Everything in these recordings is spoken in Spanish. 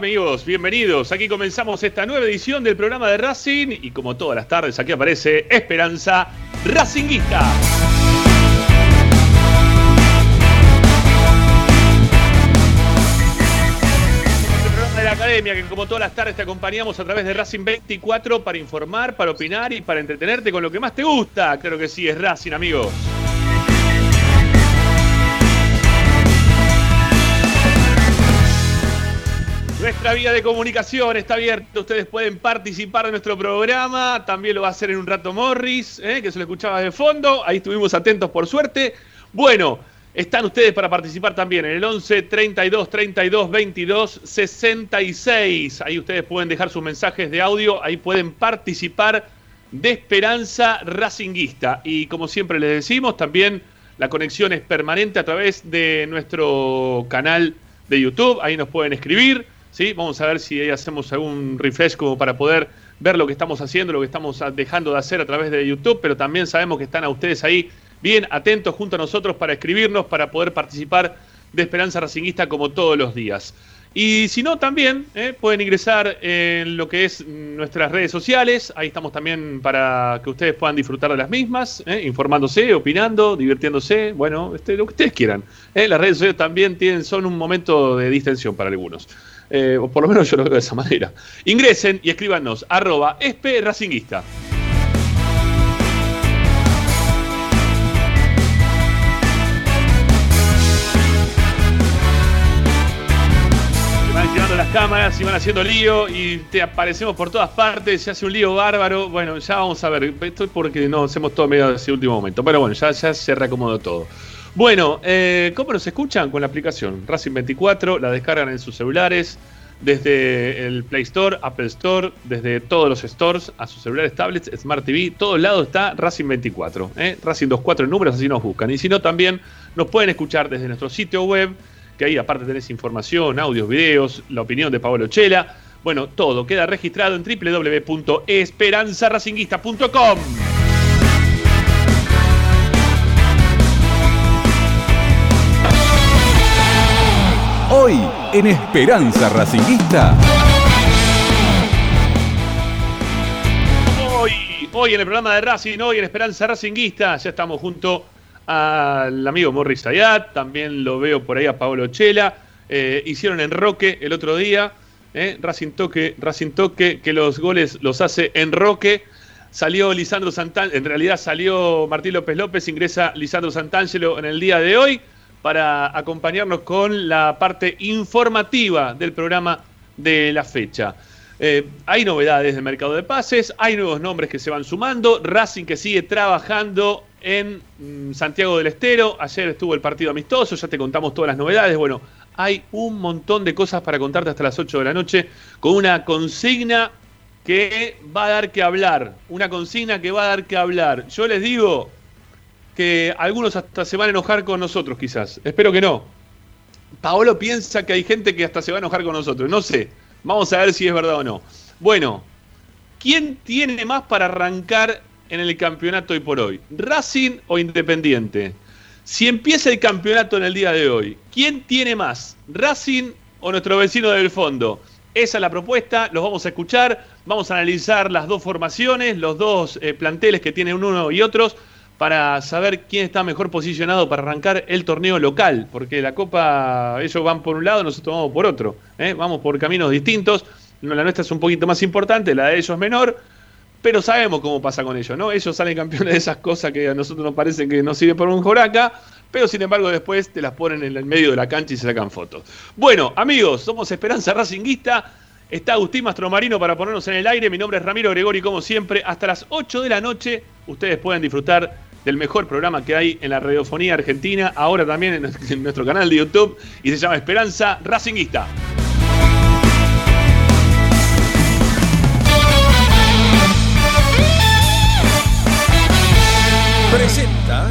amigos? Bienvenidos. Aquí comenzamos esta nueva edición del programa de Racing y como todas las tardes aquí aparece Esperanza Racinguista. El programa de la academia que como todas las tardes te acompañamos a través de Racing 24 para informar, para opinar y para entretenerte con lo que más te gusta. Claro que sí, es Racing, amigos. Nuestra vía de comunicación está abierta. Ustedes pueden participar de nuestro programa. También lo va a hacer en un rato Morris, ¿eh? que se lo escuchaba de fondo. Ahí estuvimos atentos por suerte. Bueno, están ustedes para participar también en el 11 32 32 22 66. Ahí ustedes pueden dejar sus mensajes de audio. Ahí pueden participar de Esperanza Racinguista. Y como siempre les decimos, también la conexión es permanente a través de nuestro canal de YouTube. Ahí nos pueden escribir. ¿Sí? Vamos a ver si hacemos algún refresh como para poder ver lo que estamos haciendo, lo que estamos dejando de hacer a través de YouTube, pero también sabemos que están a ustedes ahí bien atentos junto a nosotros para escribirnos, para poder participar de Esperanza Racinguista como todos los días. Y si no, también ¿eh? pueden ingresar en lo que es nuestras redes sociales. Ahí estamos también para que ustedes puedan disfrutar de las mismas, ¿eh? informándose, opinando, divirtiéndose, bueno, este, lo que ustedes quieran. ¿eh? Las redes sociales también tienen, son un momento de distensión para algunos. Eh, por lo menos yo lo veo de esa manera. Ingresen y escríbanos, arroba esp racinguista. Se van llevando las cámaras y van haciendo lío y te aparecemos por todas partes, se hace un lío bárbaro. Bueno, ya vamos a ver, esto es porque no hacemos todo medio de ese último momento. Pero bueno, ya, ya se reacomodó todo. Bueno, eh, ¿cómo nos escuchan? Con la aplicación Racing 24, la descargan en sus celulares, desde el Play Store, Apple Store, desde todos los stores, a sus celulares, tablets, Smart TV, todos lados está Racing 24, ¿eh? Racing 24 en números, así nos buscan. Y si no, también nos pueden escuchar desde nuestro sitio web, que ahí aparte tenés información, audios, videos, la opinión de Pablo Chela. Bueno, todo queda registrado en www.esperanzaracinguista.com. Hoy en Esperanza Racinguista. Hoy, hoy en el programa de Racing, hoy en Esperanza Racinguista, ya estamos junto al amigo Morris Ayat, también lo veo por ahí a Pablo Chela. Eh, hicieron en Roque el otro día, eh, Racing Toque, Racing Toque, que los goles los hace en Roque. Salió Lisandro Santangelo, en realidad salió Martín López López, ingresa Lisandro Santangelo en el día de hoy para acompañarnos con la parte informativa del programa de la fecha. Eh, hay novedades del mercado de pases, hay nuevos nombres que se van sumando, Racing que sigue trabajando en mm, Santiago del Estero, ayer estuvo el partido amistoso, ya te contamos todas las novedades, bueno, hay un montón de cosas para contarte hasta las 8 de la noche con una consigna que va a dar que hablar, una consigna que va a dar que hablar. Yo les digo, que algunos hasta se van a enojar con nosotros, quizás. Espero que no. Paolo piensa que hay gente que hasta se va a enojar con nosotros. No sé. Vamos a ver si es verdad o no. Bueno, ¿quién tiene más para arrancar en el campeonato hoy por hoy? ¿Racing o Independiente? Si empieza el campeonato en el día de hoy, ¿quién tiene más? ¿Racing o nuestro vecino del fondo? Esa es la propuesta, los vamos a escuchar, vamos a analizar las dos formaciones, los dos eh, planteles que tienen uno y otros para saber quién está mejor posicionado para arrancar el torneo local, porque la Copa, ellos van por un lado, nosotros vamos por otro, ¿eh? vamos por caminos distintos, la nuestra es un poquito más importante, la de ellos menor, pero sabemos cómo pasa con ellos, ¿no? Ellos salen campeones de esas cosas que a nosotros nos parece que no sirve por un joraca, pero sin embargo después te las ponen en el medio de la cancha y se sacan fotos. Bueno, amigos, somos Esperanza Racinguista. Está Agustín Mastromarino para ponernos en el aire. Mi nombre es Ramiro Gregori, como siempre. Hasta las 8 de la noche ustedes pueden disfrutar del mejor programa que hay en la radiofonía argentina, ahora también en, nuestro canal de YouTube, y se llama Esperanza Racinguista. Presenta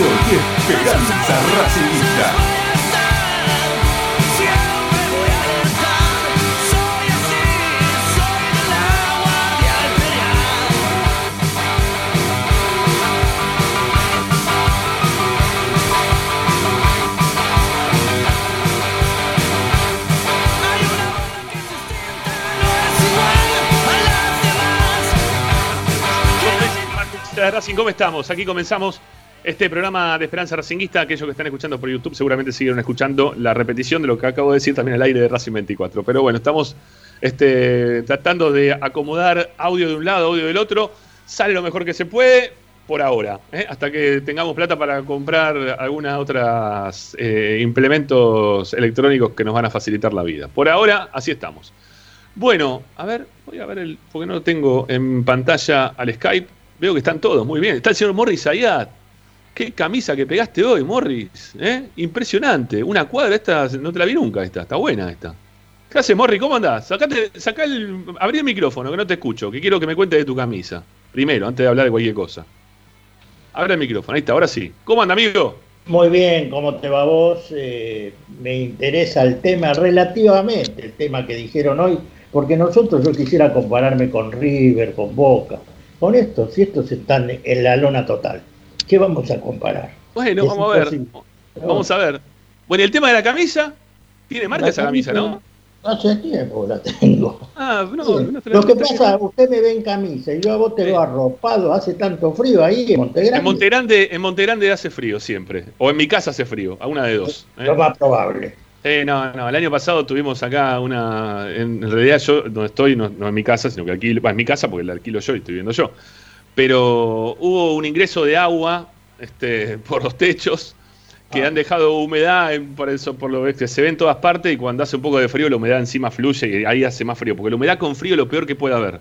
Ramiro y. Racing, ¿cómo estamos? Aquí comenzamos este programa de Esperanza Racinguista, aquellos que están escuchando por YouTube seguramente siguieron escuchando la repetición de lo que acabo de decir también al aire de Racing 24. Pero bueno, estamos este, tratando de acomodar audio de un lado, audio del otro. Sale lo mejor que se puede por ahora, ¿eh? hasta que tengamos plata para comprar algunas otras eh, implementos electrónicos que nos van a facilitar la vida. Por ahora, así estamos. Bueno, a ver, voy a ver el, porque no tengo en pantalla al Skype. Veo que están todos muy bien. Está el señor Morris Ayat, Qué camisa que pegaste hoy, Morris. ¿eh? Impresionante. Una cuadra, esta no te la vi nunca, esta. Está buena esta. ¿Qué haces, Morris? ¿Cómo andás? Sacate, sacá el, abrí el micrófono, que no te escucho, que quiero que me cuentes de tu camisa. Primero, antes de hablar de cualquier cosa. Abre el micrófono, ahí está, ahora sí. ¿Cómo anda, amigo? Muy bien, ¿cómo te va vos? Eh, me interesa el tema relativamente, el tema que dijeron hoy, porque nosotros yo quisiera compararme con River, con Boca, con estos, si estos están en la lona total. ¿Qué vamos a comparar? Bueno, vamos a ver. Vamos a ver. Bueno, el tema de la camisa, tiene marca esa camisa, ¿no? Hace tiempo la tengo. Ah, no, no Lo que pasa, usted me ve en camisa y yo a vos te veo arropado, hace tanto frío ahí en Montegrande. En Montegrande, en Montegrande hace frío siempre. O en mi casa hace frío, a una de dos. ¿eh? Lo más probable. Eh, no, no, el año pasado tuvimos acá una. En, realidad, yo donde estoy, no, no en mi casa, sino que alquilo. en mi casa porque la alquilo yo y estoy viendo yo pero hubo un ingreso de agua este, por los techos que ah. han dejado humedad por eso por lo que se ve en todas partes y cuando hace un poco de frío la humedad encima fluye y ahí hace más frío porque la humedad con frío es lo peor que puede haber.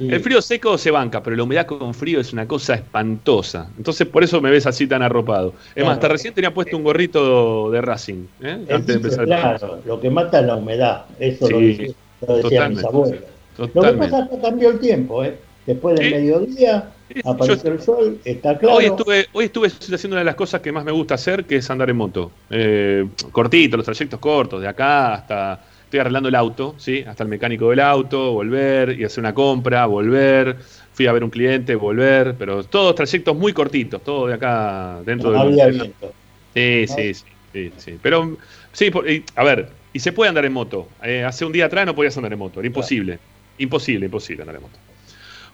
El frío seco se banca pero la humedad con frío es una cosa espantosa. Entonces por eso me ves así tan arropado. Es más hasta recién tenía puesto un gorrito de Racing ¿eh? antes de empezar. claro lo que mata es la humedad eso lo, decía mis abuelos lo que pasa es que cambió el tiempo ¿eh? Después del mediodía apareció el sol, está claro. Hoy estuve, hoy estuve haciendo una de las cosas que más me gusta hacer, que es andar en moto. Eh, cortito, los trayectos cortos, de acá hasta. Estoy arreglando el auto, ¿sí? Hasta el mecánico del auto, volver y hacer una compra, volver. Fui a ver un cliente, volver, pero todos trayectos muy cortitos, todo de acá dentro no del. Había viento. Sí, sí, sí, sí, Pero, sí, a ver, y se puede andar en moto. Eh, hace un día atrás no podías andar en moto, era imposible. Imposible, imposible andar en moto.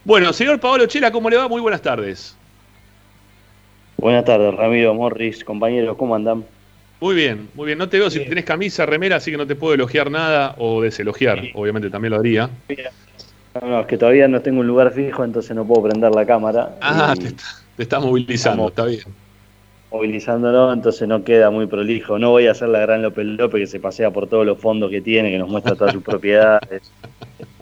Bueno, señor Pablo Chela, ¿cómo le va? Muy buenas tardes. Buenas tardes, Ramiro, Morris, compañeros, ¿cómo andan? Muy bien, muy bien. No te veo si tenés camisa, remera, así que no te puedo elogiar nada o deselogiar. Obviamente también lo haría. No, es que todavía no tengo un lugar fijo, entonces no puedo prender la cámara. Ah, te, estás movilizando, está bien. Movilizándolo, entonces no queda muy prolijo. No voy a hacer la gran López López que se pasea por todos los fondos que tiene, que nos muestra todas sus propiedades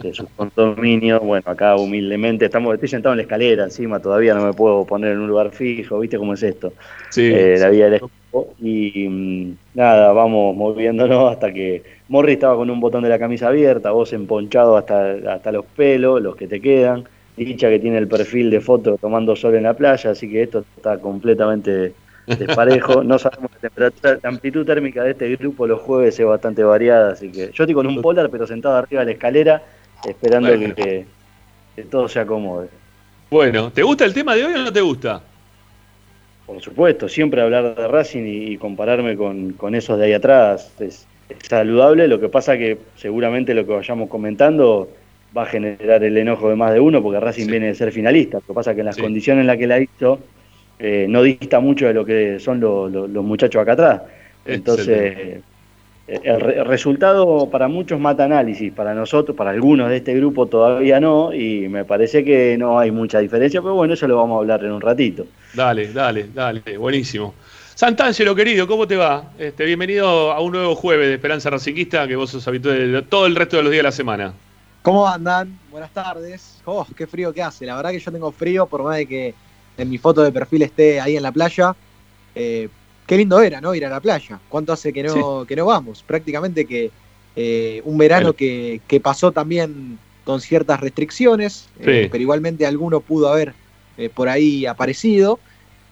de sus condominios. Bueno, acá humildemente estamos, estoy sentado en la escalera encima, todavía no me puedo poner en un lugar fijo, ¿viste cómo es esto? Sí, eh, La vida del equipo. Y mm, nada, vamos moviéndonos hasta que Morri estaba con un botón de la camisa abierta, vos emponchado hasta, hasta los pelos, los que te quedan. Dicha que tiene el perfil de foto tomando sol en la playa, así que esto está completamente desparejo. No sabemos la temperatura, la amplitud térmica de este grupo los jueves es bastante variada, así que yo estoy con un polar, pero sentado arriba de la escalera esperando que, todo se acomode. Bueno, ¿te gusta el tema de hoy o no te gusta? Por supuesto, siempre hablar de Racing y, compararme con, esos de ahí atrás es, saludable. Lo que pasa que seguramente lo que vayamos comentando va a generar el enojo de más de uno porque Racing viene de ser finalista. Lo que pasa que en las condiciones en las que la hizo eh, no dista mucho de lo que son los muchachos acá atrás. Entonces, el, resultado para muchos mata análisis, para nosotros, para algunos de este grupo todavía no, y me parece que no hay mucha diferencia, pero bueno, eso lo vamos a hablar en un ratito. Dale, dale, dale, buenísimo. Santangelo, querido, ¿cómo te va? Este, bienvenido a un nuevo jueves de Esperanza Racinguista, que vos sos habitual de todo el resto de los días de la semana. ¿Cómo andan? Buenas tardes. Oh, qué frío que hace. La verdad que yo tengo frío, por más de que en mi foto de perfil esté ahí en la playa. Eh, qué lindo era, ¿no? Ir a la playa. ¿Cuánto hace que no, que no vamos? Prácticamente que eh, un verano que, pasó también con ciertas restricciones, eh, pero igualmente alguno pudo haber por ahí aparecido.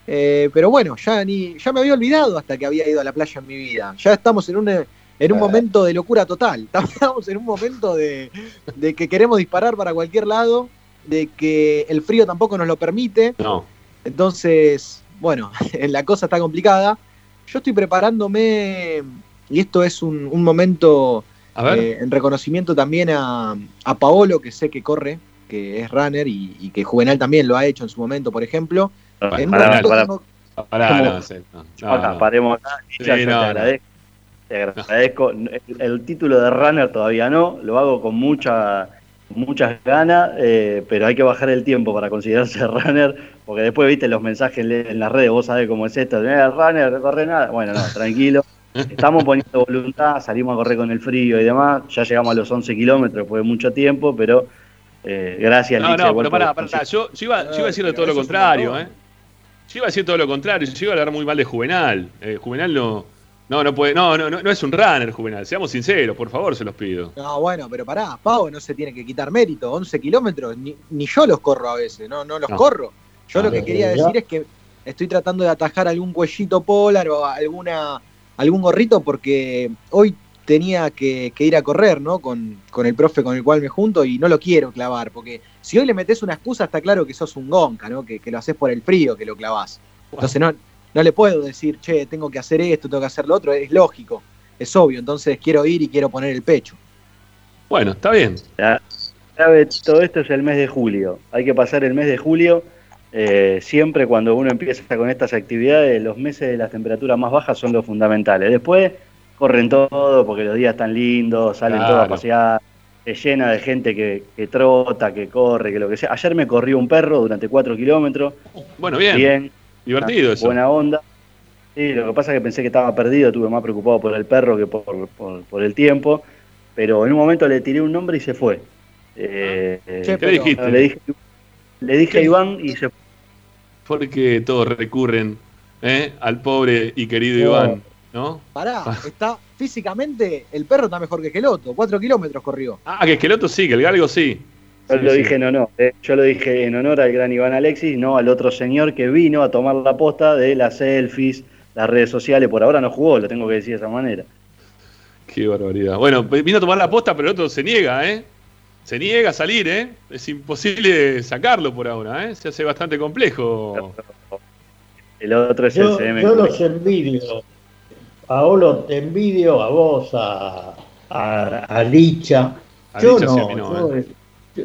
Eh, pero bueno, ya, ni, ya me había olvidado hasta que había ido a la playa en mi vida. Ya estamos en un, en un momento de locura total. Estamos en un momento de, que queremos disparar para cualquier lado, de que el frío tampoco nos lo permite. No. Entonces, bueno, la cosa está complicada. Yo estoy preparándome, y esto es un, momento eh, en reconocimiento también a, Paolo, que sé que corre, que es runner y que Juvenal también lo ha hecho en su momento, por ejemplo paremos acá. te agradezco. Te agradezco. El, título de runner todavía no, lo hago con mucha muchas ganas, eh, pero hay que bajar el tiempo para considerarse runner, porque después viste los mensajes en las redes, vos sabés cómo es esto, el runner, no corre nada. Bueno, no, tranquilo. Estamos poniendo voluntad, salimos a correr con el frío y demás, ya llegamos a los 11 kilómetros después de mucho tiempo, pero eh, gracias. No, no, pero pará, pará, yo, yo, iba, yo iba a decir todo lo contrario, ¿eh? Yo iba a decir todo lo contrario, yo iba a hablar muy mal de Juvenal. Eh, Juvenal no, no, no puede, no, no, no, es un runner, Juvenal. Seamos sinceros, por favor, se los pido. No, bueno, pero pará, Pau no se tiene que quitar mérito. 11 kilómetros, ni, yo los corro a veces, no, no los corro. Yo lo que quería decir es que estoy tratando de atajar algún cuellito polar o alguna, algún gorrito porque hoy tenía que, ir a correr, ¿no? Con, el profe con el cual me junto y no lo quiero clavar, porque si hoy le metes una excusa, está claro que sos un gonca, ¿no? Que, lo haces por el frío, que lo clavás. Entonces no, no le puedo decir, che, tengo que hacer esto, tengo que hacer lo otro, es lógico, es obvio, entonces quiero ir y quiero poner el pecho. Bueno, está bien. Ya, todo esto es el mes de julio, hay que pasar el mes de julio. Eh, siempre cuando uno empieza con estas actividades, los meses de las temperaturas más bajas son los fundamentales. Después corren todo porque los días están lindos, salen todos a pasear, se llena de gente que, trota, que corre, que lo que sea. Ayer me corrió un perro durante cuatro kilómetros. Bueno, bien. Bien. Divertido eso. Buena onda. Sí, lo que pasa es que pensé que estaba perdido, estuve más preocupado por el perro que por, el tiempo. Pero en un momento le tiré un nombre y se fue. Eh, ¿Qué dijiste? Le dije, le dije a Iván y se fue. Porque todos recurren eh, al pobre y querido Iván. ¿no? Pará, está físicamente, el perro está mejor que Esqueloto, cuatro kilómetros corrió. Ah, que Esqueloto sí, que el galgo sí. Yo lo dije en honor, eh. yo lo dije en honor al gran Iván Alexis, no al otro señor que vino a tomar la posta de las selfies, las redes sociales, por ahora no jugó, lo tengo que decir de esa manera. Qué barbaridad. Bueno, vino a tomar la posta, pero el otro se niega, ¿eh? Se niega a salir, ¿eh? Es imposible sacarlo por ahora, ¿eh? Se hace bastante complejo. El otro es el CM. Yo los envidio Paolo, te envidio a vos, a, a, Licha. yo, no, ¿eh?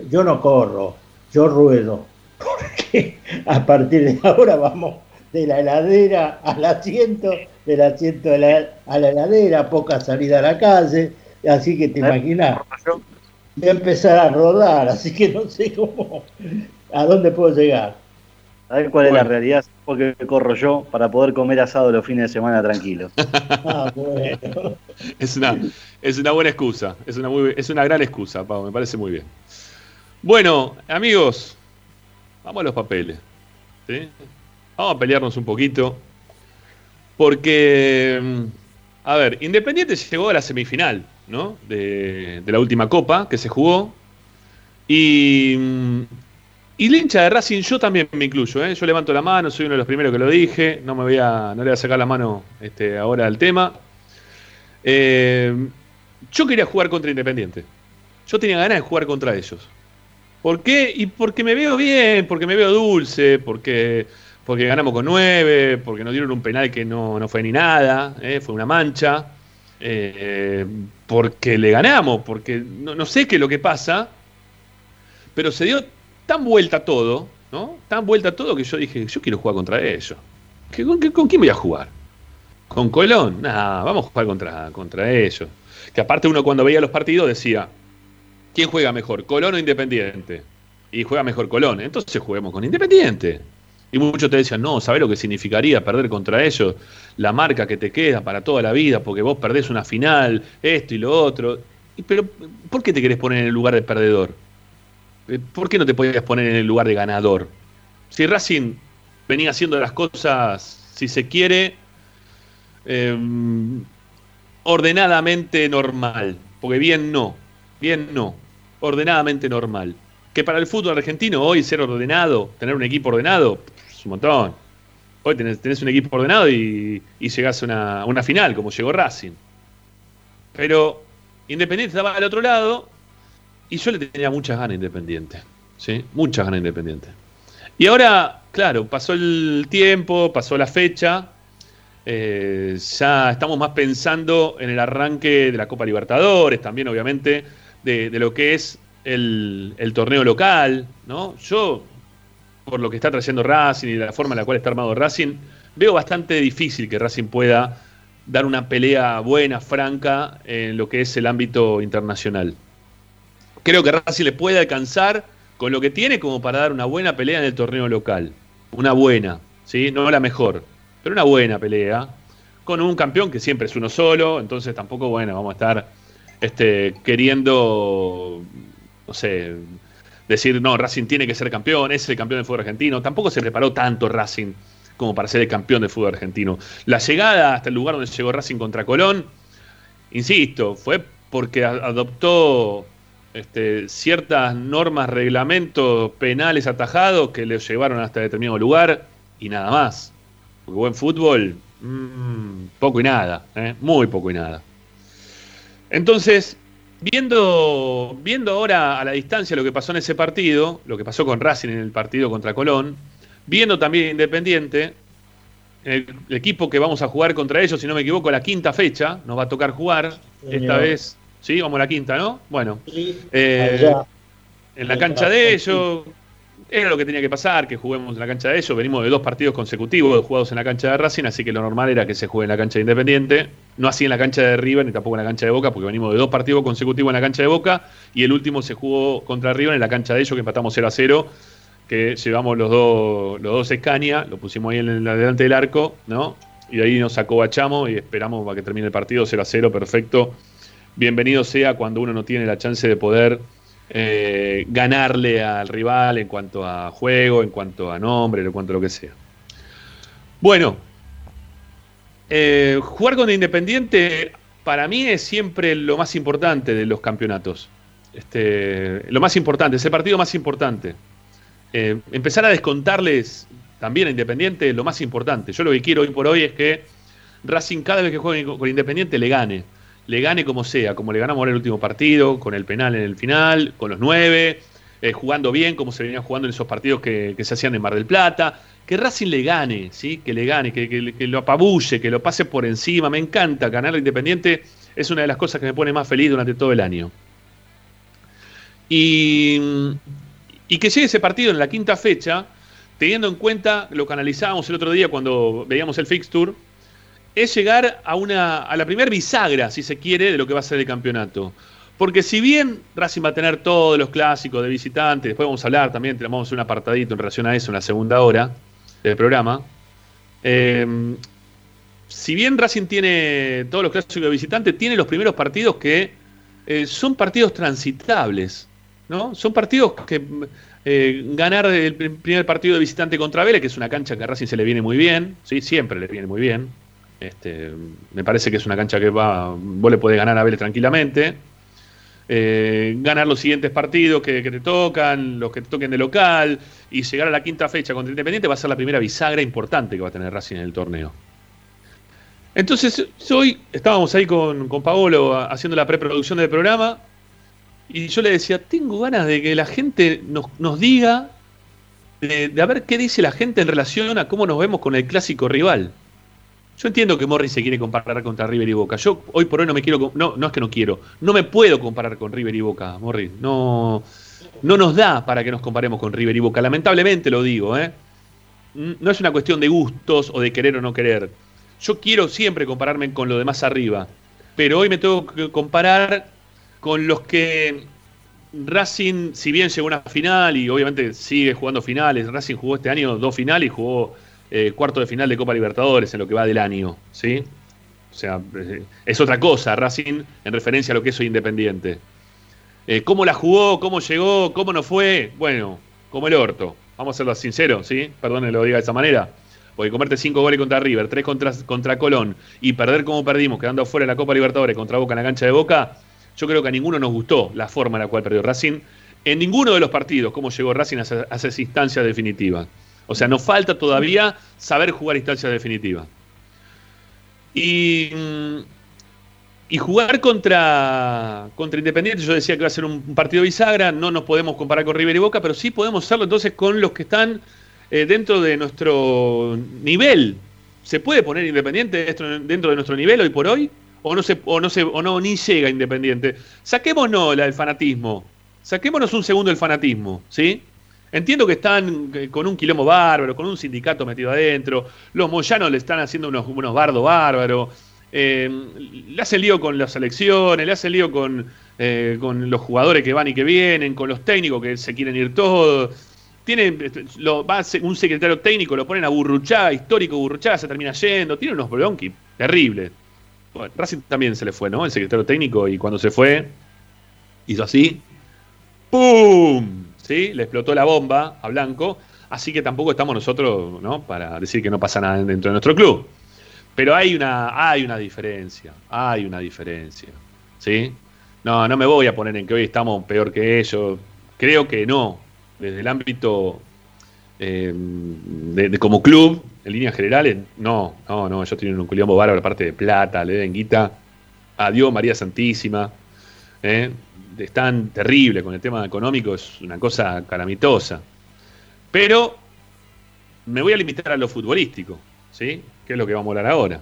Yo, no corro, yo ruedo. Porque a partir de ahora vamos de la heladera al asiento, del asiento a la, heladera, poca salida a la calle, así que te imaginas. Voy a empezar a rodar, así que no sé cómo, a dónde puedo llegar. A ver cuál es la realidad porque corro yo para poder comer asado los fines de semana tranquilo. Ah, es, una, es una buena excusa, es una, muy, es una gran excusa, Pau, me parece muy bien. Bueno, amigos, vamos a los papeles. Vamos a pelearnos un poquito. Porque, mm, a ver, Independiente llegó a la semifinal, ¿no? De, la última copa que se jugó. Y mm, y de Racing, yo también me incluyo, ¿eh? yo levanto la mano, soy uno de los primeros que lo dije, no me voy a, no le voy a sacar la mano este, ahora al tema. Eh, yo quería jugar contra Independiente. Yo tenía ganas de jugar contra ellos. ¿Por qué? Y porque me veo bien, porque me veo dulce, porque, porque ganamos con nueve, porque nos dieron un penal que no, fue ni nada, ¿eh? fue una mancha, porque le ganamos, porque no, no sé qué es lo que pasa, pero se dio tan vuelta todo, ¿no? Tan vuelta todo que yo dije, yo quiero jugar contra ellos. con, quién voy a jugar? ¿Con Colón? Nah, vamos a jugar contra, contra ellos. Que aparte uno cuando veía los partidos decía, ¿quién juega mejor, Colón o Independiente? Y juega mejor Colón, entonces juguemos con Independiente. Y muchos te decían, no, ¿sabés lo que significaría perder contra ellos? La marca que te queda para toda la vida, porque vos perdés una final, esto y lo otro. Pero, ¿por qué te querés poner en el lugar de perdedor? Eh, ¿Por qué no te podías poner en el lugar de ganador? Si Racing venía haciendo las cosas, si se quiere, em, ordenadamente normal, porque bien no, bien no, ordenadamente normal. Que para el fútbol argentino hoy ser ordenado, tener un equipo ordenado, un montón. Hoy tenés, un equipo ordenado y, y llegás a una, final, como llegó Racing. Pero Independiente estaba al otro lado y yo le tenía muchas ganas Independiente. ¿sí? Muchas ganas Independiente. Y ahora, claro, pasó el tiempo, pasó la fecha. Eh, ya estamos más pensando en el arranque de la Copa Libertadores, también obviamente de, lo que es el, el, torneo local. ¿no? Yo por lo que está trayendo Racing y la forma en la cual está armado Racing, veo bastante difícil que Racing pueda dar una pelea buena, franca, en lo que es el ámbito internacional. Creo que Racing le puede alcanzar con lo que tiene como para dar una buena pelea en el torneo local. Una buena, ¿sí? No la mejor, pero una buena pelea. Con un campeón que siempre es uno solo, entonces tampoco, bueno, vamos a estar este, queriendo, no sé, decir, no, Racing tiene que ser campeón, es el campeón del fútbol argentino. Tampoco se preparó tanto Racing como para ser el campeón del fútbol argentino. La llegada hasta el lugar donde llegó Racing contra Colón, insisto, fue porque adoptó este, ciertas normas, reglamentos penales atajados que le llevaron hasta determinado lugar y nada más. Porque buen fútbol, mm, poco y nada, ¿eh? muy poco y nada. Entonces, Viendo, viendo ahora a la distancia lo que pasó en ese partido, lo que pasó con Racing en el partido contra Colón, viendo también Independiente, el, equipo que vamos a jugar contra ellos, si no me equivoco, la quinta fecha, nos va a tocar jugar, esta vez, sí, vamos a la quinta, ¿no? Bueno, eh, en la cancha de ellos, era lo que tenía que pasar, que juguemos en la cancha de ellos. Venimos de dos partidos consecutivos jugados en la cancha de Racing, así que lo normal era que se juegue en la cancha de Independiente. No así en la cancha de River ni tampoco en la cancha de Boca, porque venimos de dos partidos consecutivos en la cancha de Boca y el último se jugó contra River en la cancha de ellos, que empatamos 0 a 0, que llevamos los dos, los dos Escaña, lo pusimos ahí en la delante del arco, ¿no? Y ahí nos sacó Bachamo y esperamos para que termine el partido 0 a 0, perfecto. Bienvenido sea cuando uno no tiene la chance de poder eh, ganarle al rival en cuanto a juego, en cuanto a nombre, en cuanto a lo que sea. Bueno, eh, jugar con Independiente para mí es siempre lo más importante de los campeonatos. Este, lo más importante, es el partido más importante. Eh, empezar a descontarles también a Independiente lo más importante. Yo lo que quiero hoy por hoy es que Racing cada vez que juegue con Independiente le gane le gane como sea, como le ganamos en el último partido, con el penal en el final, con los nueve, eh, jugando bien, como se venía jugando en esos partidos que, se hacían en Mar del Plata. Que Racing le gane, ¿sí? que le gane, que, lo apabulle, que lo pase por encima. Me encanta ganar Independiente, es una de las cosas que me pone más feliz durante todo el año. Y, y que llegue ese partido en la quinta fecha, teniendo en cuenta lo que analizábamos el otro día cuando veíamos el fixture es llegar a, una, a la primera bisagra, si se quiere, de lo que va a ser el campeonato. Porque si bien Racing va a tener todos los clásicos de visitantes, después vamos a hablar también, tenemos un apartadito en relación a eso en la segunda hora del programa. Eh, si bien Racing tiene todos los clásicos de visitantes, tiene los primeros partidos que eh, son partidos transitables, ¿no? Son partidos que eh, ganar el primer partido de visitante contra Vélez, que es una cancha que a Racing se le viene muy bien, ¿sí? siempre le viene muy bien. Este, me parece que es una cancha que va, vos le podés ganar a Vélez tranquilamente. Eh, ganar los siguientes partidos que, te tocan, los que te toquen de local, y llegar a la quinta fecha contra Independiente va a ser la primera bisagra importante que va a tener Racing en el torneo. Entonces, hoy estábamos ahí con, con Paolo haciendo la preproducción del programa, y yo le decía, tengo ganas de que la gente nos, diga, de, de a ver qué dice la gente en relación a cómo nos vemos con el clásico rival. Yo entiendo que Morris se quiere comparar contra River y Boca. Yo hoy por hoy no me quiero. No, no es que no quiero. No me puedo comparar con River y Boca, Morris. No, no nos da para que nos comparemos con River y Boca. Lamentablemente lo digo, ¿eh? No es una cuestión de gustos o de querer o no querer. Yo quiero siempre compararme con lo de más arriba. Pero hoy me tengo que comparar con los que Racing, si bien llegó a una final y obviamente sigue jugando finales, Racing jugó este año dos finales y jugó eh, cuarto de final de Copa Libertadores en lo que va del año, ¿sí? O sea, eh, es otra cosa Racing en referencia a lo que es hoy Independiente. Eh, ¿Cómo la jugó? ¿Cómo llegó? ¿Cómo no fue? Bueno, como el orto. Vamos a serlo sinceros, ¿sí? Perdón lo diga de esa manera. Porque comerte cinco goles contra River, tres contra, contra Colón y perder como perdimos, quedando afuera en la Copa Libertadores contra Boca en la cancha de Boca, yo creo que a ninguno nos gustó la forma en la cual perdió Racing. En ninguno de los partidos, cómo llegó Racing a, esas instancias definitivas. O sea, nos falta todavía saber jugar instancias definitivas. Y, y jugar contra, contra Independiente, yo decía que va a ser un partido bisagra, no nos podemos comparar con River y Boca, pero sí podemos hacerlo entonces con los que están eh, dentro de nuestro nivel. ¿Se puede poner Independiente dentro de nuestro nivel hoy por hoy? ¿O no, se, o no, se, o no ni llega Independiente? Saquémonos la del fanatismo. Saquémonos un segundo el fanatismo, ¿sí? Entiendo que están con un quilombo bárbaro, con un sindicato metido adentro, los moyanos le están haciendo unos, unos bardos bárbaros, eh, le hacen lío con las elecciones, le hacen lío con, eh, con los jugadores que van y que vienen, con los técnicos que se quieren ir todos. Tiene, lo, va un secretario técnico, lo ponen a Burruchá, histórico Burruchá, se termina yendo, tiene unos bronquis terribles. Bueno, Racing también se le fue, ¿no? El secretario técnico, y cuando se fue, hizo así, ¡pum! ¿Sí? Le explotó la bomba a Blanco, así que tampoco estamos nosotros, ¿no? Para decir que no pasa nada dentro de nuestro club. Pero hay una, hay una diferencia, hay una diferencia, ¿sí? No, no me voy a poner en que hoy estamos peor que ellos, creo que no, desde el ámbito eh, de, como club, en líneas generales, no, no, no, ellos tienen un culiombo bárbaro, aparte de plata, le den guita, adiós María Santísima, ¿eh? Están terrible con el tema económico, es una cosa calamitosa. Pero me voy a limitar a lo futbolístico, ¿sí? Que es lo que vamos a hablar ahora.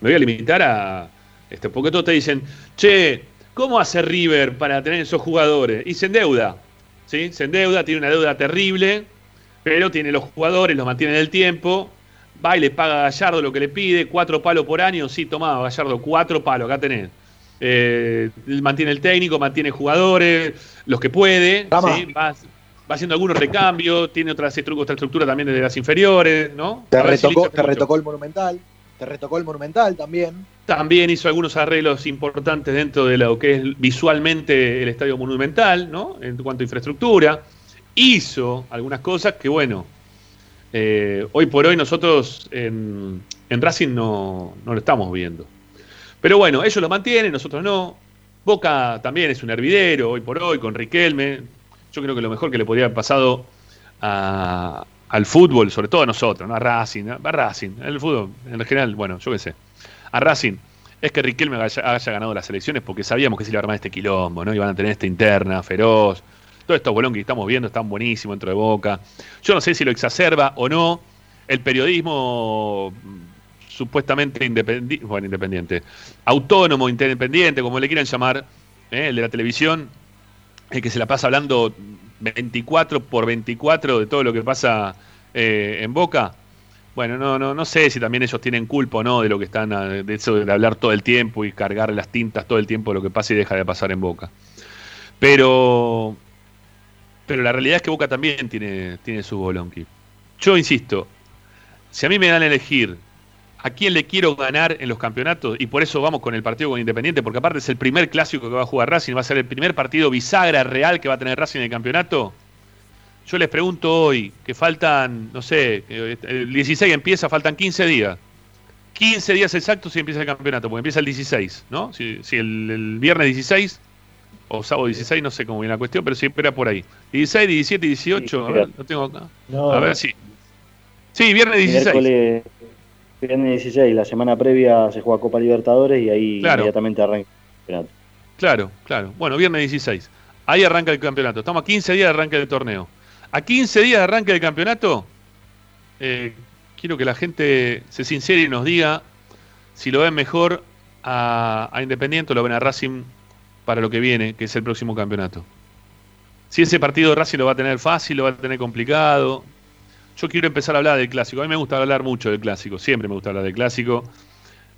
Me voy a limitar a. Este, porque todos te dicen, che, ¿cómo hace River para tener esos jugadores? Y se endeuda, ¿sí? Se endeuda, tiene una deuda terrible, pero tiene los jugadores, los mantiene en el tiempo. Va y le paga a Gallardo lo que le pide, cuatro palos por año. Sí, toma, Gallardo, cuatro palos, acá tenés eh, mantiene el técnico, mantiene jugadores, los que puede, va, haciendo algunos recambios, tiene otras otra estructura también desde las inferiores, ¿no? Te, retocó, el Monumental, te retocó el Monumental también. También hizo algunos arreglos importantes dentro de lo que es visualmente el Estadio Monumental, ¿no? En cuanto a infraestructura. Hizo algunas cosas que, bueno, eh, hoy por hoy nosotros en, Racing no, no lo estamos viendo. Pero bueno, ellos lo mantienen, nosotros no. Boca también es un hervidero hoy por hoy con Riquelme. Yo creo que lo mejor que le podría haber pasado al fútbol, sobre todo a nosotros, ¿no? a Racing, a Racing, el fútbol en general, bueno, yo qué sé, a Racing, es que Riquelme haya, ganado las elecciones porque sabíamos que se iba a armar este quilombo, ¿no? Iban a tener esta interna feroz. Todos estos bolón que estamos viendo están buenísimos dentro de Boca. Yo no sé si lo exacerba o no. El periodismo supuestamente independiente, bueno, independiente, autónomo, independiente, como le quieran llamar, ¿eh? el de la televisión, el que se la pasa hablando 24 por 24 de todo lo que pasa eh, en Boca. Bueno, no, no, no sé si también ellos tienen culpa o no de lo que están, de eso de hablar todo el tiempo y cargar las tintas todo el tiempo de lo que pasa y deja de pasar en Boca. Pero, pero la realidad es que Boca también tiene, tiene su bolonqui. Yo insisto, si a mí me dan a elegir a quién le quiero ganar en los campeonatos y por eso vamos con el partido con Independiente, porque aparte es el primer clásico que va a jugar Racing, va a ser el primer partido bisagra real que va a tener Racing en el campeonato. Yo les pregunto hoy, que faltan, no sé, el 16 empieza, faltan 15 días. 15 días exactos y empieza el campeonato, porque empieza el 16, ¿no? Si, el, viernes 16 o sábado 16, no sé cómo viene la cuestión, pero siempre era por ahí. 16, 17, 18, a ver, lo tengo acá. a ver si. Sí, viernes 16. Viernes 16, la semana previa se juega Copa Libertadores y ahí inmediatamente arranca el campeonato. Claro, claro. Bueno, viernes 16. Ahí arranca el campeonato. Estamos a 15 días de arranque del torneo. A 15 días de arranque del campeonato, eh, quiero que la gente se sincere y nos diga si lo ven mejor a, a Independiente o lo ven a Racing para lo que viene, que es el próximo campeonato. Si ese partido Racing lo va a tener fácil, lo va a tener complicado, yo quiero empezar a hablar del clásico. A mí me gusta hablar mucho del clásico, siempre me gusta hablar del clásico.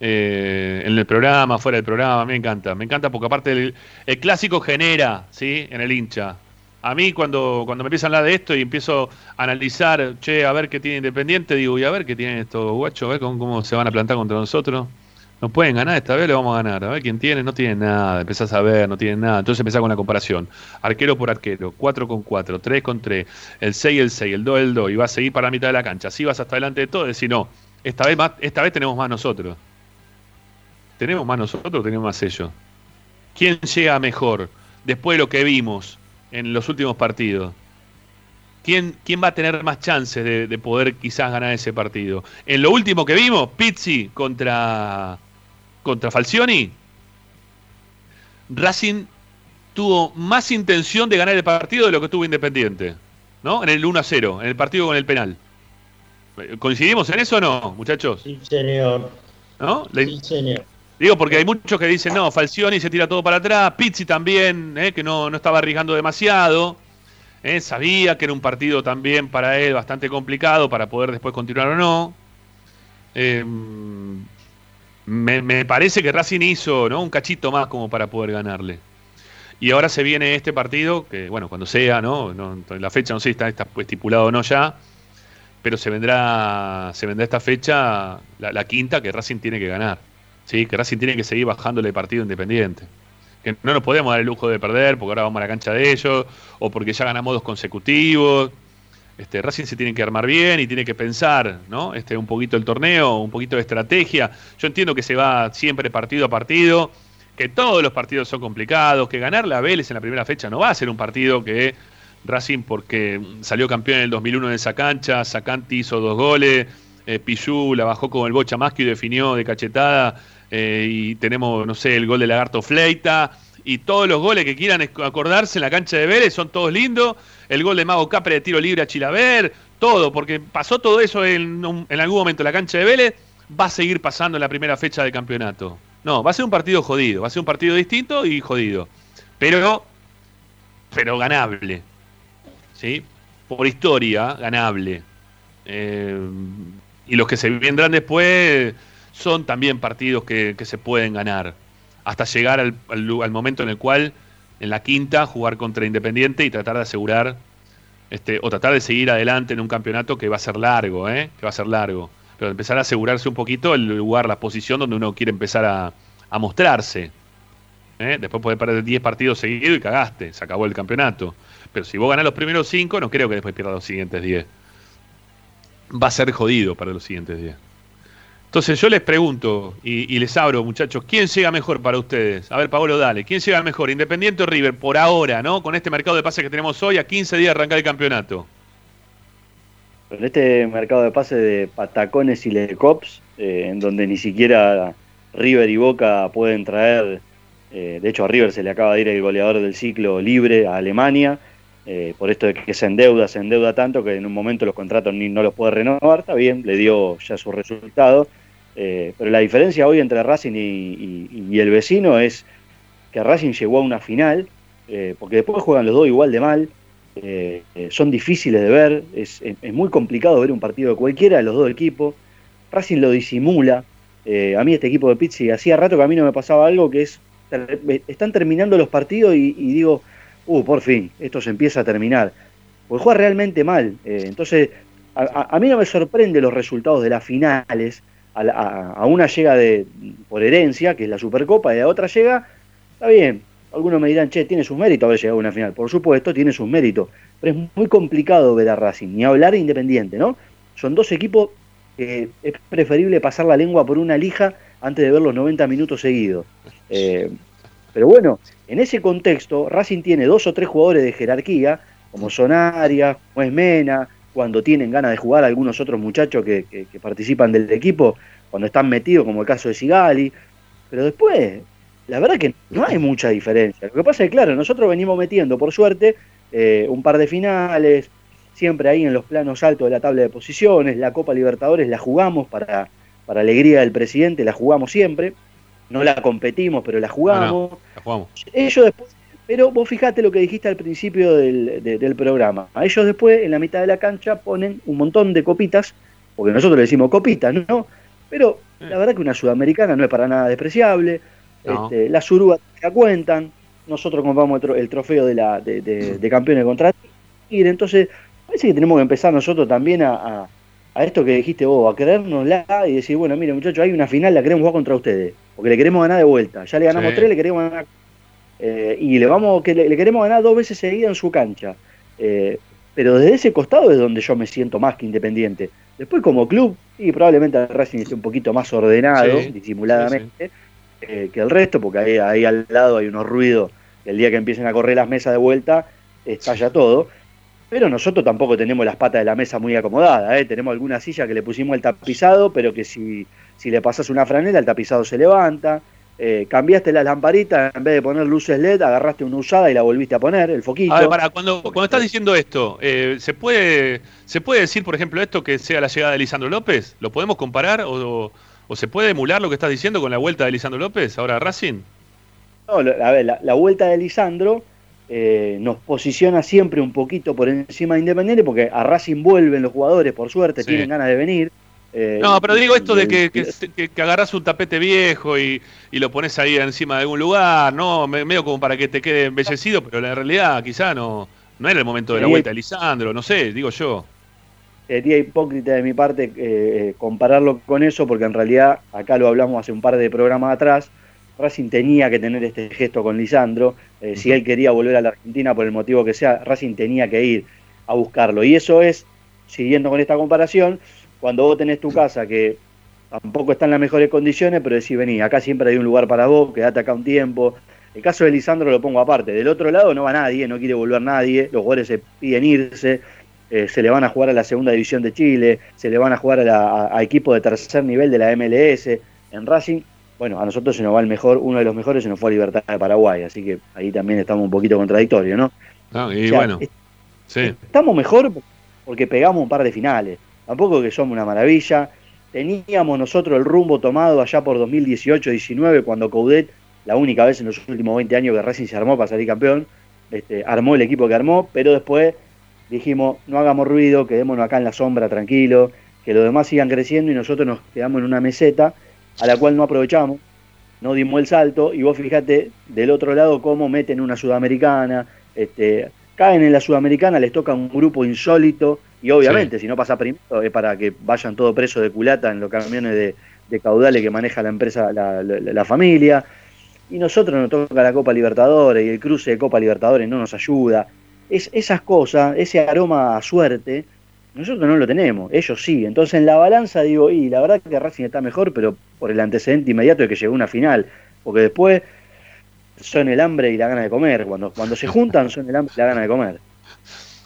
eh, en el programa, fuera del programa, me encanta, me encanta porque aparte el, el, clásico genera, ¿sí? En el hincha. A mí cuando, cuando me empiezan a hablar de esto y empiezo a analizar, che, a ver qué tiene Independiente, digo, y a ver qué tienen estos guachos, a ver cómo, cómo se van a plantar contra nosotros. Nos pueden ganar, esta vez le vamos a ganar. A ver quién tiene, no tiene nada. Empezás a ver, no tiene nada. Entonces empezás con la comparación. Arquero por arquero, 4 con 4, 3 con 3, el 6, el 6, el 2, el 2. Y vas a seguir para la mitad de la cancha. Así vas hasta adelante de todo. Decir, no, esta vez, más, esta vez tenemos más nosotros. ¿Tenemos más nosotros o tenemos más ellos? ¿Quién llega mejor después de lo que vimos en los últimos partidos? ¿Quién, quién va a tener más chances de, poder quizás ganar ese partido? En lo último que vimos, Pizzi contra, contra Falcioni, Racing tuvo más intención de ganar el partido de lo que tuvo Independiente, ¿no? En el 1 a 0, en el partido con el penal. ¿Coincidimos en eso o no, muchachos? Sí, señor. ¿No? Sí, señor. Digo, porque hay muchos que dicen, no, Falcioni se tira todo para atrás, Pizzi también, eh, que no, no, estaba arriesgando demasiado, eh, sabía que era un partido también para él bastante complicado para poder después continuar o no. Eh, me, parece que Racing hizo ¿no? un cachito más como para poder ganarle. Y ahora se viene este partido, que bueno, cuando sea, ¿no? la fecha no sé si está, está estipulado o no ya, pero se vendrá, se vendrá esta fecha, la, la quinta, que Racing tiene que ganar. ¿sí? que Racing tiene que seguir bajándole partido independiente. Que no nos podemos dar el lujo de perder porque ahora vamos a la cancha de ellos o porque ya ganamos dos consecutivos. Este, Racing se tiene que armar bien y tiene que pensar ¿no? este, un poquito el torneo, un poquito de estrategia. Yo entiendo que se va siempre partido a partido, que todos los partidos son complicados, que ganarle a Vélez en la primera fecha no va a ser un partido que Racing, porque salió campeón en el 2001 en esa cancha, Sacanti hizo dos goles, eh, la bajó con el bocha más que y definió de cachetada eh, y tenemos, no sé, el gol de Lagarto Fleita, y todos los goles que quieran acordarse en la cancha de Vélez son todos lindos, el gol de Mago Capre de tiro libre a Chilaver, todo, porque pasó todo eso en, en algún momento en la cancha de Vélez, va a seguir pasando la primera fecha del campeonato. No, va a ser un partido jodido, va a ser un partido distinto y jodido, pero, pero ganable, ¿sí? Por historia, ganable. Eh, y los que se vendrán después son también partidos que se pueden ganar. Hasta llegar al, momento en el cual, en la quinta, jugar contra Independiente y tratar de asegurar, este, o tratar de seguir adelante en un campeonato que va a ser largo, ¿eh? que va a ser largo. Pero empezar a asegurarse un poquito el lugar, la posición donde uno quiere empezar a, a mostrarse. ¿eh? Después puede perder 10 partidos seguidos y cagaste, se acabó el campeonato. Pero si vos ganás los primeros 5, no creo que después pierdas los siguientes 10. Va a ser jodido para los siguientes 10. Entonces yo les pregunto y, les abro, muchachos, ¿quién llega mejor para ustedes? A ver, Pablo, dale, ¿quién llega mejor? Independiente o River, por ahora, ¿no? Con este mercado de pases que tenemos hoy, a 15 días de arrancar el campeonato. Con este mercado de pases de patacones y lecops, eh, en donde ni siquiera River y Boca pueden traer, eh, de hecho a River se le acaba de ir el goleador del ciclo libre a Alemania, eh, por esto de que se endeuda, se endeuda tanto que en un momento los contratos ni no los puede renovar, está bien, le dio ya su resultado, eh, pero la diferencia hoy entre Racing y, el vecino es que Racing llegó a una final, eh, porque después juegan los dos igual de mal, eh, son difíciles de ver, es, muy complicado ver un partido de cualquiera de los dos equipos, Racing lo disimula, a mí este equipo de Pizzi hacía rato que a mí no me pasaba algo que es, están terminando los partidos y, digo, uh, por fin, esto se empieza a terminar. Porque juega realmente mal. Entonces, a, a, mí no me sorprende los resultados de las finales. A, una llega de por herencia, que es la Supercopa, y a otra llega, está bien. Algunos me dirán, che, tiene sus méritos haber llegado a una final. Por supuesto, tiene sus méritos. Pero es muy complicado ver a Racing, ni hablar de Independiente, ¿no? Son dos equipos que es preferible pasar la lengua por una lija antes de ver los 90 minutos seguidos. Eh, pero bueno, en ese contexto, Racing tiene dos o tres jugadores de jerarquía, como son Arias, como Mena, cuando tienen ganas de jugar algunos otros muchachos que, que, que, participan del equipo, cuando están metidos, como el caso de Sigali. Pero después, la verdad que no hay mucha diferencia. Lo que pasa es que, claro, nosotros venimos metiendo, por suerte, eh, un par de finales, siempre ahí en los planos altos de la tabla de posiciones, la Copa Libertadores la jugamos para, para alegría del presidente, la jugamos siempre no la competimos, pero la jugamos. No, no, la jugamos. Ellos después, pero vos fijate lo que dijiste al principio del, de, del, programa. A ellos después, en la mitad de la cancha, ponen un montón de copitas, porque nosotros le decimos copitas, ¿no? Pero la verdad que una sudamericana no es para nada despreciable. Este, las Urúas la cuentan. Nosotros compramos el, trofeo de, la, de, de, campeones contra Tigre. Entonces, parece que tenemos que empezar nosotros también a, a, esto que dijiste vos, a creérnosla y decir, bueno, mire muchachos, hay una final, la queremos jugar contra ustedes. Porque le queremos ganar de vuelta. Ya le ganamos tres, le queremos ganar. Eh, y le vamos que le, queremos ganar dos veces seguidas en su cancha. Eh, pero desde ese costado es donde yo me siento más que independiente. Después como club, y probablemente el Racing esté un poquito más ordenado, disimuladamente, eh, que el resto, porque ahí, ahí al lado hay unos ruidos, el día que empiecen a correr las mesas de vuelta, estalla todo. Pero nosotros tampoco tenemos las patas de la mesa muy acomodadas, ¿eh? tenemos alguna silla que le pusimos el tapizado, pero que si, si le pasas una franela, el tapizado se levanta. Eh, cambiaste la lamparita, en vez de poner luces LED, agarraste una usada y la volviste a poner, el foquito. A ver, para, cuando, cuando estás diciendo esto, eh, ¿se, puede, ¿se puede decir, por ejemplo, esto que sea la llegada de Lisandro López? ¿Lo podemos comparar o, se puede emular lo que estás diciendo con la vuelta de Lisandro López ahora a Racing? No, a ver, la, vuelta de Lisandro eh, nos posiciona siempre un poquito por encima de Independiente porque a Racing vuelven los jugadores, por suerte, tienen ganas de venir. Eh, no, pero digo esto de que, que, agarras un tapete viejo y, lo pones ahí encima de algún lugar, ¿no? Medio como para que te quede embellecido, pero en realidad quizá no, no era el momento de la vuelta de Lisandro, no sé, digo yo. Sería hipócrita de mi parte eh, eh, compararlo con eso, porque en realidad, acá lo hablamos hace un par de programas atrás, Racing tenía que tener este gesto con Lisandro, si él quería volver a la Argentina por el motivo que sea, Racing tenía que ir a buscarlo. Y eso es, siguiendo con esta comparación, cuando vos tenés tu casa que tampoco está en las mejores condiciones, pero decís, vení, acá siempre hay un lugar para vos, quedate acá un tiempo. El caso de Lisandro lo pongo aparte. Del otro lado no va nadie, no quiere volver nadie, los jugadores se piden irse, eh, se le van a jugar a la segunda división de Chile, se le van a jugar a, equipos de tercer nivel de la MLS. En Racing, bueno, a nosotros se nos va el mejor, uno de los mejores se nos fue a Libertad de Paraguay, así que ahí también estamos un poquito contradictorios, ¿no? Ah, y bueno, sí. estamos mejor porque pegamos un par de finales tampoco que somos una maravilla. Teníamos nosotros el rumbo tomado allá por 2018-19, cuando Coudet, la única vez en los últimos 20 años que Racing se armó para salir campeón, este, armó el equipo que armó, pero después dijimos, no hagamos ruido, quedémonos acá en la sombra tranquilo, que los demás sigan creciendo y nosotros nos quedamos en una meseta a la cual no aprovechamos, no dimos el salto, y vos fijate del otro lado cómo meten una sudamericana, este, caen en la sudamericana, les toca un grupo insólito, y obviamente, si no pasa primero, es para que vayan todo presos de culata en los camiones de, caudales que maneja la empresa, la, familia. Y nosotros nos toca la Copa Libertadores y el cruce de Copa Libertadores no nos ayuda. Es, esas cosas, ese aroma a suerte, nosotros no lo tenemos, ellos sí. Entonces en la balanza digo, y la verdad que Racing está mejor, pero por el antecedente inmediato de que llegó una final. Porque después son el hambre y la gana de comer. Cuando, cuando se juntan son el hambre y la gana de comer.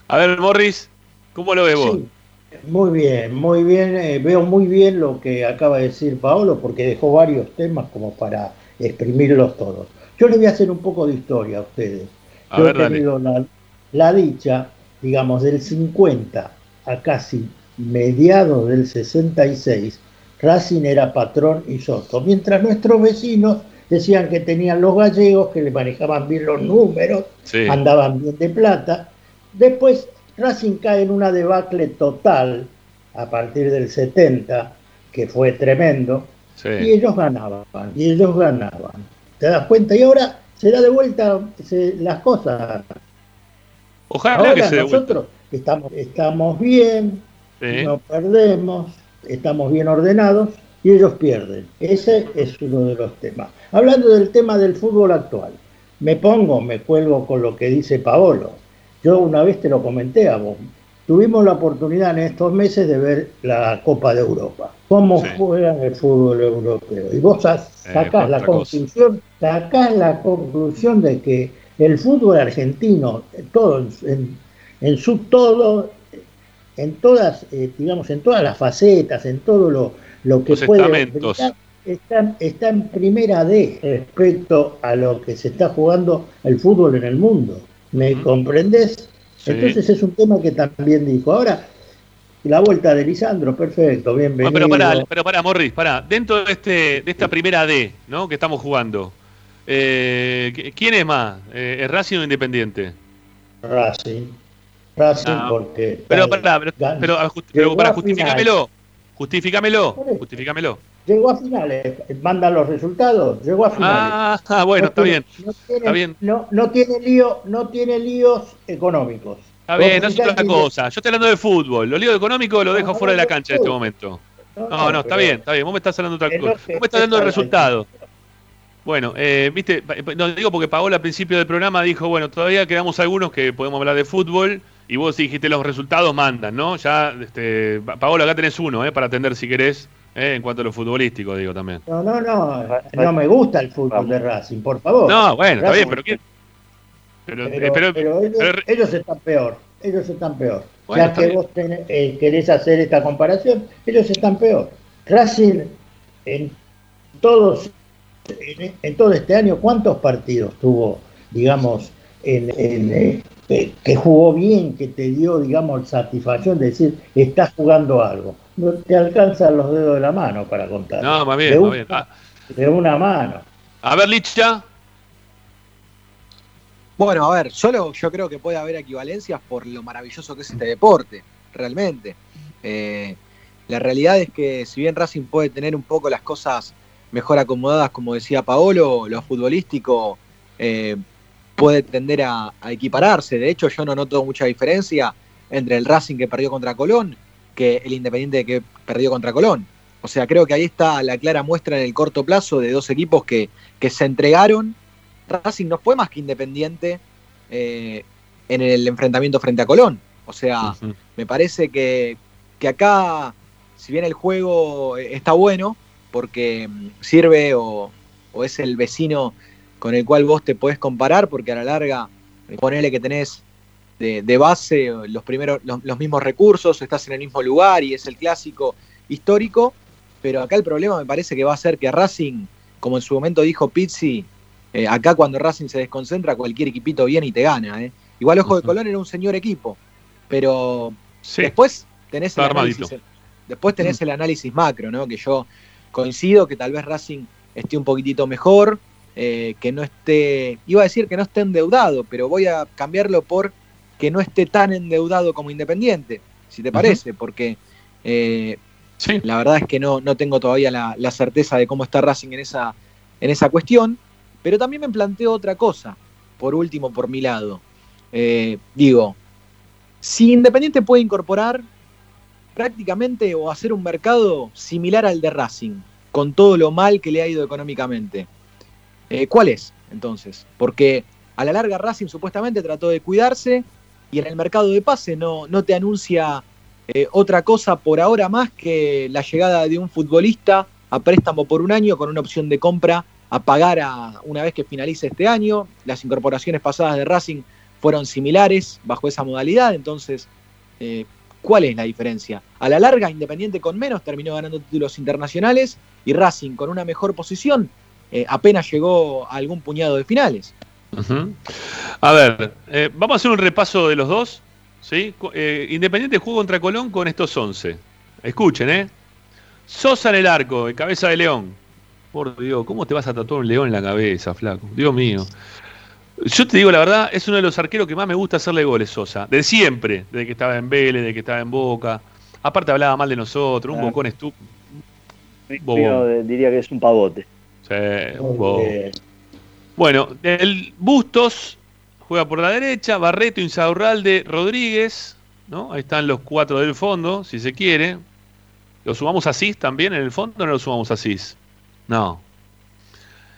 A ver, Morris, ¿Cómo lo ves vos? muy bien, muy bien. Eh, veo muy bien lo que acaba de decir Paolo porque dejó varios temas como para exprimirlos todos. Yo les voy a hacer un poco de historia a ustedes. Yo he tenido la, dicha, digamos, del 50 a casi mediados del 66, Racing era patrón y soto, mientras nuestros vecinos decían que tenían los gallegos, que le manejaban bien los números, andaban bien de plata. Después Racing cae en una debacle total a partir del 70, que fue tremendo, y ellos ganaban, y ellos ganaban. ¿Te das cuenta? Y ahora se da de vuelta las cosas. Ojalá que se nosotros estamos, estamos bien, no perdemos, estamos bien ordenados y ellos pierden. Ese es uno de los temas. Hablando del tema del fútbol actual, me pongo, me cuelgo con lo que dice Paolo. Yo una vez te lo comenté a vos. Tuvimos la oportunidad en estos meses de ver la Copa de Europa. Cómo juega el fútbol europeo. Y vos sacás la conclusión, sacás la conclusión de que el fútbol argentino, todo en, su todo, en todas, eh, digamos, en todas las facetas, en todo lo, lo que puede está, está en primera D respecto a lo que se está jugando el fútbol en el mundo. ¿Me comprendes? Entonces es un tema que también dijo. Ahora, la vuelta de Lisandro, perfecto, bienvenido. pero para, pero para, Morris, para, dentro de este, de esta primera D, ¿no? Que estamos jugando, eh, ¿quién es más? Eh, ¿Es Racing o Independiente? Racing. Racing ah, porque. Pero, para, pero, pero, para justificámelo. Justifícamelo, justifícamelo. Llegó a finales, mandan los resultados, llegó a finales. Ah, bueno, está bien. No tiene, Está bien. No, no tiene lío, no tiene líos económicos. Está bien, no es otra cosa. Yo estoy hablando de fútbol. Lo lío económico lo dejo No, fuera de la no, cancha en este no. momento. No, no, está bien, está bien. Vos me estás hablando de otra cosa. no Vos me estás hablando de se- resultados. Bueno, eh, viste, pa- no digo porque Paola al principio del programa dijo, bueno, todavía quedamos algunos que podemos hablar de fútbol y vos dijiste los resultados mandan, ¿no? Ya, este, Pa- Paola, acá tenés uno, ¿eh? Para atender si querés, ¿eh? en cuanto a lo futbolístico, digo también. No, no, no, no me gusta el fútbol de Racing, por favor. No, bueno, está bien, pero ¿quién? Pero, eh, Pero, pero- pero ellos, pero- ellos están peor, ellos están peor. Bueno, ya está que bien. vos tenés- eh, querés hacer esta comparación, ellos están peor. Racing en todos, en, en todo este año, ¿cuántos partidos tuvo, digamos, en, en, eh, que- que jugó bien, que te dio, digamos, satisfacción de decir, estás jugando algo? No te alcanzan los dedos de la mano para contar. no, más de, bien, más una, bien. Ah, de una mano. a ver, Licha. Bueno, a ver, solo yo creo que puede haber equivalencias por lo maravilloso que es este deporte, realmente. Eh, la realidad es que si bien Racing puede tener un poco las cosas mejor acomodadas, como decía Paolo, lo futbolístico eh, puede tender a, a equipararse. De hecho, yo no noto mucha diferencia entre el Racing que perdió contra Colón que el Independiente que perdió contra Colón. O sea, creo que ahí está la clara muestra en el corto plazo de dos equipos que, que se entregaron Racing no fue más que independiente eh, en el enfrentamiento frente a Colón. O sea, me parece que, que acá, si bien el juego está bueno, porque mm, sirve o, o es el vecino con el cual vos te podés comparar, porque a la larga, ponele que tenés de, de base los, primeros, los, los mismos recursos, estás en el mismo lugar y es el clásico histórico, pero acá el problema me parece que va a ser que Racing, como en su momento dijo Pizzi, eh, acá cuando Racing se desconcentra, cualquier equipito viene y te gana. ¿eh? Igual Ojo de. Colón era un señor equipo, pero Sí. después tenés el armadito. análisis, después tenés el análisis macro, ¿no? Que yo coincido que tal vez Racing esté un poquitito mejor, eh, que no esté, iba a decir que no esté endeudado, pero voy a cambiarlo por que no esté tan endeudado como Independiente, si te parece, porque eh, Sí. la verdad es que no, no tengo todavía la, la certeza de cómo está Racing en esa, en esa cuestión. Pero también me planteo otra cosa, por último, por mi lado. Eh, digo, si Independiente puede incorporar prácticamente o hacer un mercado similar al de Racing, con todo lo mal que le ha ido económicamente, eh, ¿cuál es entonces? Porque a la larga Racing supuestamente trató de cuidarse y en el mercado de pase no, no te anuncia eh, otra cosa por ahora más que la llegada de un futbolista a préstamo por un año con una opción de compra a pagar a, una vez que finalice este año. Las incorporaciones pasadas de Racing fueron similares bajo esa modalidad, entonces, eh, ¿cuál es la diferencia? A la larga, Independiente con menos terminó ganando títulos internacionales y Racing con una mejor posición eh, apenas llegó a algún puñado de finales. A ver, eh, vamos a hacer un repaso de los dos. ¿sí? Eh, Independiente jugó contra Colón con estos 11. Escuchen, ¿eh? Sosa en el arco, de cabeza de león. Por Dios, ¿cómo te vas a tatuar un león en la cabeza, flaco? Dios mío. Yo te digo la verdad, es uno de los arqueros que más me gusta hacerle goles, Sosa. De siempre, desde que estaba en Vélez, desde que estaba en Boca. Aparte hablaba mal de nosotros, un Ah. bocón estúpido. Diría que es un pavote. Sí, un bobo. Bueno, el Bustos juega por la derecha, Barreto, Insaurralde, Rodríguez, ¿no? Ahí están los cuatro del fondo, si se quiere. ¿Lo sumamos a Cis también en el fondo o no lo sumamos a Cis? No,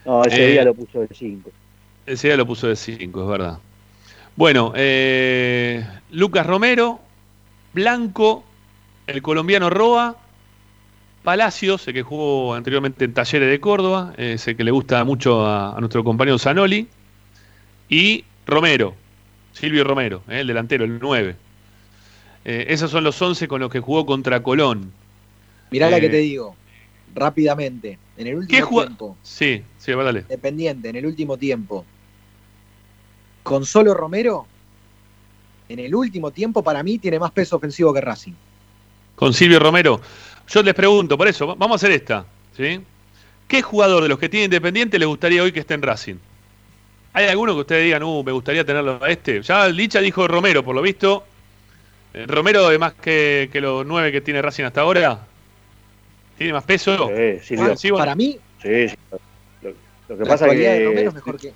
No, ese Eh, día lo puso de 5. ese día lo puso de 5, es verdad. Bueno, eh, Lucas Romero, Blanco, el colombiano Roa, Palacios, el que jugó anteriormente en Talleres de Córdoba, ese que le gusta mucho a, a nuestro compañero Zanoli, y Romero, Silvio Romero, eh, el delantero, el 9. Eh, esos son los 11 con los que jugó contra Colón. Mirá la Eh, que te digo, rápidamente, en el ¿Qué último jugó? tiempo, Sí, sí, dale. Independiente, en el último tiempo, con solo Romero, en el último tiempo para mí tiene más peso ofensivo que Racing. Con Silvio Romero. Yo les pregunto, por eso, va- vamos a hacer esta. ¿sí? ¿Qué jugador de los que tiene Independiente le gustaría hoy que esté en Racing? ¿Hay alguno que ustedes digan, uh, me gustaría tenerlo a este? Ya Licha dijo Romero, por lo visto. Eh, Romero es más que, que los nueve que tiene Racing hasta ahora. ¿Tiene más peso? Sí. Ah, Sí, bueno. Para mí, Sí, sí. Lo, lo que La pasa es que Romero es mejor que-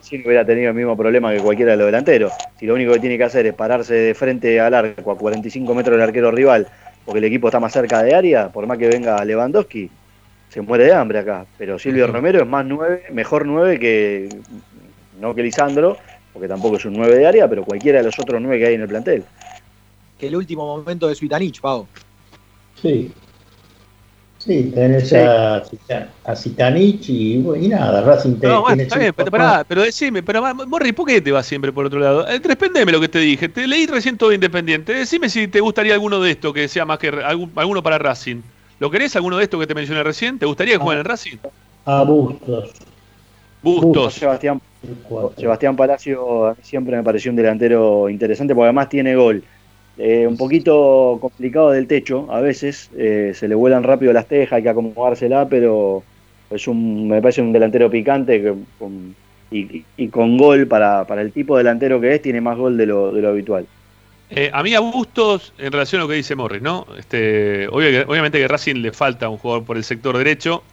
si no hubiera tenido el mismo problema que cualquiera de los delanteros. Si lo único que tiene que hacer es pararse de frente al arco a 45 metros del arquero rival, porque el equipo está más cerca de área, por más que venga Lewandowski, se muere de hambre acá. Pero Silvio. Romero es más nueve, mejor nueve que no que Lisandro, porque tampoco es un 9 de área, pero cualquiera de los otros nueve que hay en el plantel. que el último momento de Suitanich, Pau. Sí. Sí, tenés Sí. A, Zitanich y, y nada, Racing te- No, bueno, está bien, pero, pará, pero decime, pero Morri, ¿por qué te vas siempre por otro lado? Eh, respondeme lo que te dije. Te leí recién todo independiente. Decime si te gustaría alguno de estos que sea más que algún- alguno para Racing. ¿Lo querés alguno de estos que te mencioné recién? ¿Te gustaría que jueguen en Racing? A Bustos. Bustos. Sebastián el cuatro. Sebastián Palacio a mí siempre me pareció un delantero interesante porque además tiene gol. Eh, un poquito complicado del techo, a veces eh, se le vuelan rápido las tejas, hay que acomodársela, pero es un, me parece un delantero picante y, con gol para, para el tipo de delantero que es, tiene más gol de lo, de lo habitual. Eh, a mí a Bustos, en relación a lo que dice Morris, ¿no? Este, obviamente que Racing le falta un jugador por el sector derecho.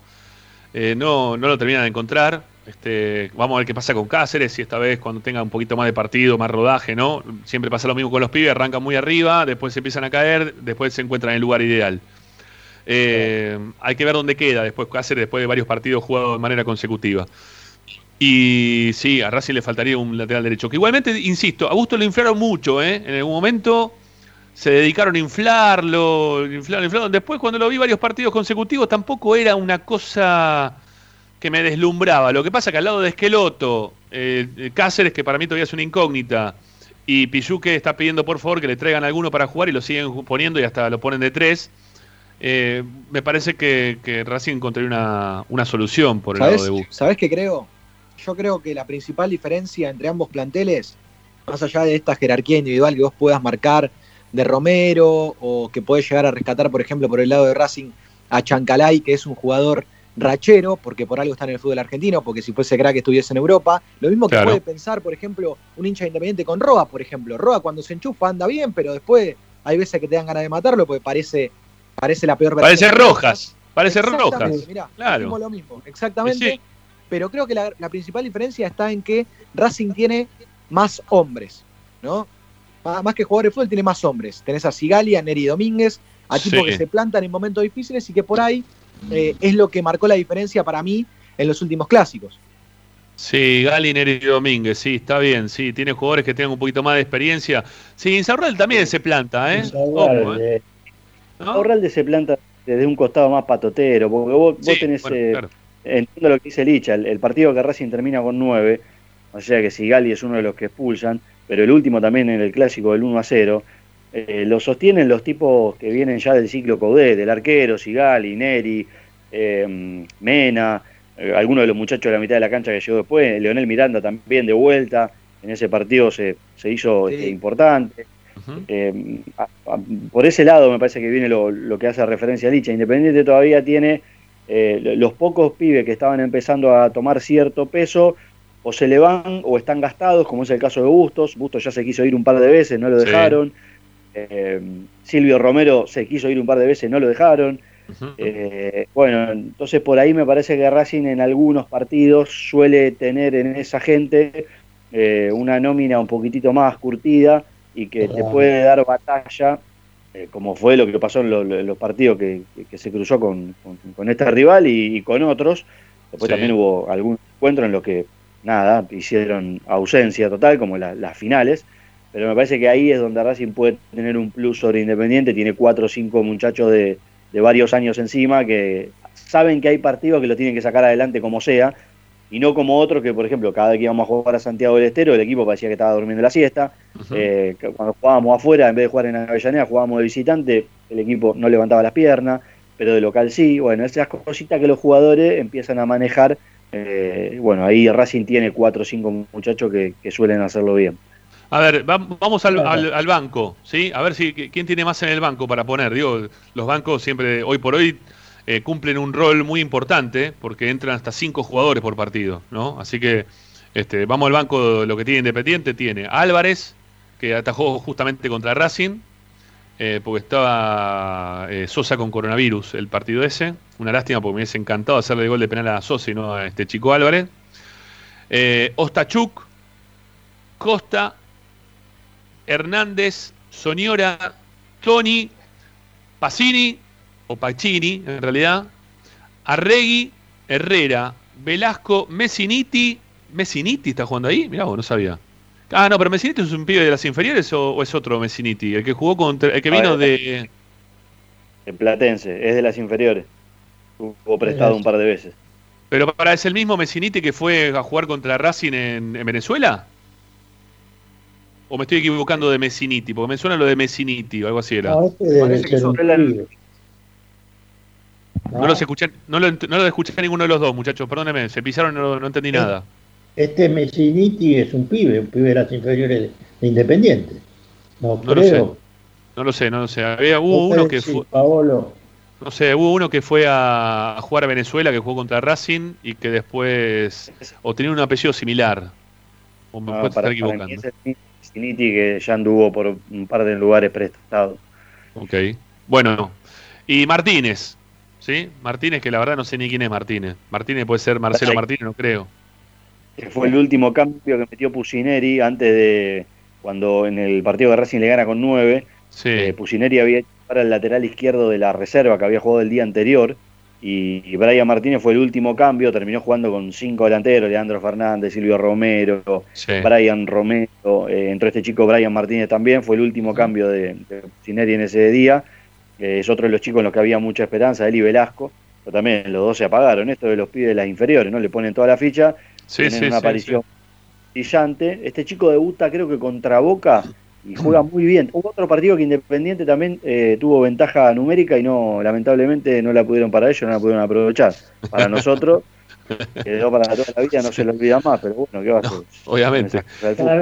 No, no lo terminan de encontrar. Este, vamos a ver qué pasa con Cáceres, si esta vez cuando tenga un poquito más de partido, más rodaje, ¿no? Siempre pasa lo mismo con los pibes, arrancan muy arriba, después se empiezan a caer, después se encuentran en el lugar ideal. Eh, hay que ver dónde queda después Cáceres, después de varios partidos jugados de manera consecutiva. Y sí, a Racing le faltaría un lateral derecho. Que igualmente, insisto, a Gusto lo inflaron mucho, ¿eh? En algún momento se dedicaron a inflarlo, inflaron, inflaron. Después, cuando lo vi varios partidos consecutivos, tampoco era una cosa que me deslumbraba. Lo que pasa que al lado de Esqueloto, eh, Cáceres, que para mí todavía es una incógnita, y Pichuque está pidiendo por favor que le traigan alguno para jugar y lo siguen poniendo y hasta lo ponen de tres. eh, me parece que, que Racing encontraría una, una solución por el lado ¿Sabes, de Bustos. ¿Sabes qué creo? Yo creo que la principal diferencia entre ambos planteles, más allá de esta jerarquía individual que vos puedas marcar de Romero o que podés llegar a rescatar, por ejemplo, por el lado de Racing a Chancalay, que es un jugador rachero, porque por algo está en el fútbol argentino, porque si fuese crack estuviese en Europa. Lo mismo que Claro. puede pensar, por ejemplo, un hincha independiente con Roa, por ejemplo. Roa cuando se enchufa anda bien, pero después hay veces que te dan ganas de matarlo porque parece, parece la peor Parece versión de rojas, parece rojas. mirá, Claro. lo mismo, exactamente. Sí. Pero creo que la, la principal diferencia está en que Racing tiene más hombres, ¿no? Más, más que jugadores de fútbol, tiene más hombres. Tenés a Sigali, a Neri Domínguez, a tipos Sí. que se plantan en momentos difíciles y que por ahí eh, es lo que marcó la diferencia para mí en los últimos clásicos. Sí, Gali, Neri Domínguez, sí, está bien, sí, tiene jugadores que tengan un poquito más de experiencia. Sí, Insaurral también se planta, ¿eh? Insaurralde. Ojo, ¿eh? Se planta desde un costado más patotero, porque vos, tenés, bueno, eh, claro. entiendo lo que dice Licha, el, el partido que Racing termina con 9, o sea que Sigali es uno de los que expulsan, pero el último también en el clásico del 1 a 0, eh, lo sostienen los tipos que vienen ya del ciclo Coudet, del arquero, Sigali, Neri, eh, Mena, eh, algunos de los muchachos de la mitad de la cancha que llegó después, Leonel Miranda también de vuelta, en ese partido se, se hizo Sí. este, importante. Eh, a- a- por ese lado me parece que viene lo, lo que hace referencia a Licha. Independiente todavía tiene eh, lo- los pocos pibes que estaban empezando a tomar cierto peso, o se le van o están gastados, como es el caso de Bustos. Bustos ya se quiso ir un par de veces, no lo Sí. dejaron. Eh, Silvio Romero se quiso ir un par de veces, no lo dejaron. Eh, bueno, entonces por ahí me parece que Racing en algunos partidos suele tener en esa gente eh, una nómina un poquitito más curtida y que te puede dar batalla, eh, como fue lo que pasó en, lo- lo- en los partidos que, que- que se cruzó con, con- con este rival y, y con otros. Después Sí. también hubo algún encuentro en los que, nada, hicieron ausencia total, como la- las finales. Pero me parece que ahí es donde Racing puede tener un plus sobre Independiente. Tiene cuatro o cinco muchachos de, de varios años encima que saben que hay partidos que lo tienen que sacar adelante como sea. Y no como otros que, por ejemplo, cada vez que íbamos a jugar a Santiago del Estero, el equipo parecía que estaba durmiendo la siesta. Eh, cuando jugábamos afuera, en vez de jugar en Avellaneda, jugábamos de visitante, el equipo no levantaba las piernas, pero de local sí. Bueno, esas cositas que los jugadores empiezan a manejar. eh, bueno, ahí Racing tiene cuatro o cinco muchachos que, que suelen hacerlo bien. A ver, va- vamos al, al- al banco, ¿sí? A ver si quién tiene más en el banco para poner. Digo, los bancos siempre, hoy por hoy, eh, cumplen un rol muy importante porque entran hasta cinco jugadores por partido, ¿no? Así que este, vamos al banco, lo que tiene Independiente tiene Álvarez, que atajó justamente contra Racing, eh, porque estaba eh, Sosa con coronavirus el partido ese. Una lástima porque me hubiese encantado hacerle gol de penal a Sosa y no a este chico Álvarez. Ostachuk, Costa, Hernández, Soñora, Tony, Pacini, o Pacini en realidad, Arregui, Herrera, Velasco, Messiniti. ¿Messiniti está jugando ahí? Mirá vos, no sabía. Ah, no, pero Messiniti es un pibe de las inferiores o, o es otro Messiniti, el que jugó contra, el que vino Ah, de. En Platense, es de las inferiores. Hubo prestado un par de veces. Pero para es el mismo Messiniti que fue a jugar contra Racing en, en Venezuela. ¿O me estoy equivocando de Messiniti? Porque me suena lo de Messiniti o algo así era. No, este que son. No los escuché, no lo, no lo escuché a ninguno de los dos, muchachos. Perdónenme, se pisaron y no, no entendí nada. Este Messiniti es un pibe, un pibe de las inferiores de, de Independiente. No, No lo creo. No lo sé, no lo sé. Había, hubo No uno sé que fue, Paolo, no sé, hubo uno que fue a, jugar a Venezuela, que jugó contra Racing y que después o tenía un apellido similar. O me No, puedo estar para, para equivocando. mí es el mismo Ciniti que ya anduvo por un par de lugares prestados. Ok. Bueno, y Martínez, ¿sí? Martínez, que la verdad no sé ni quién es Martínez. Martínez puede ser Marcelo. Martínez, no creo. Que fue el último cambio que metió Pusineri antes de cuando en el partido de Racing le gana con 9. Sí. Eh, Pusineri había hecho para el lateral izquierdo de la reserva que había jugado el día anterior. Y, Brian Martínez fue el último cambio, terminó jugando con cinco delanteros, Leandro Fernández, Silvio Romero, sí. Brian Romero, eh, entró este chico Brian Martínez también, fue el último cambio de, de Pusineri en ese día. Eh, es otro de los chicos en los que había mucha esperanza, él y Velasco. Pero también los dos se apagaron. Esto de los pibes de las inferiores, ¿no? Le ponen toda la ficha, Sí, tienen sí, una aparición brillante. Este chico debuta creo que contra Boca y juega muy bien. Hubo otro partido que Independiente también eh, tuvo ventaja numérica y no, lamentablemente no la pudieron para ellos, no la pudieron aprovechar. Para nosotros quedó para toda la vida, no se lo olvida más, pero bueno, ¿qué va a hacer? obviamente.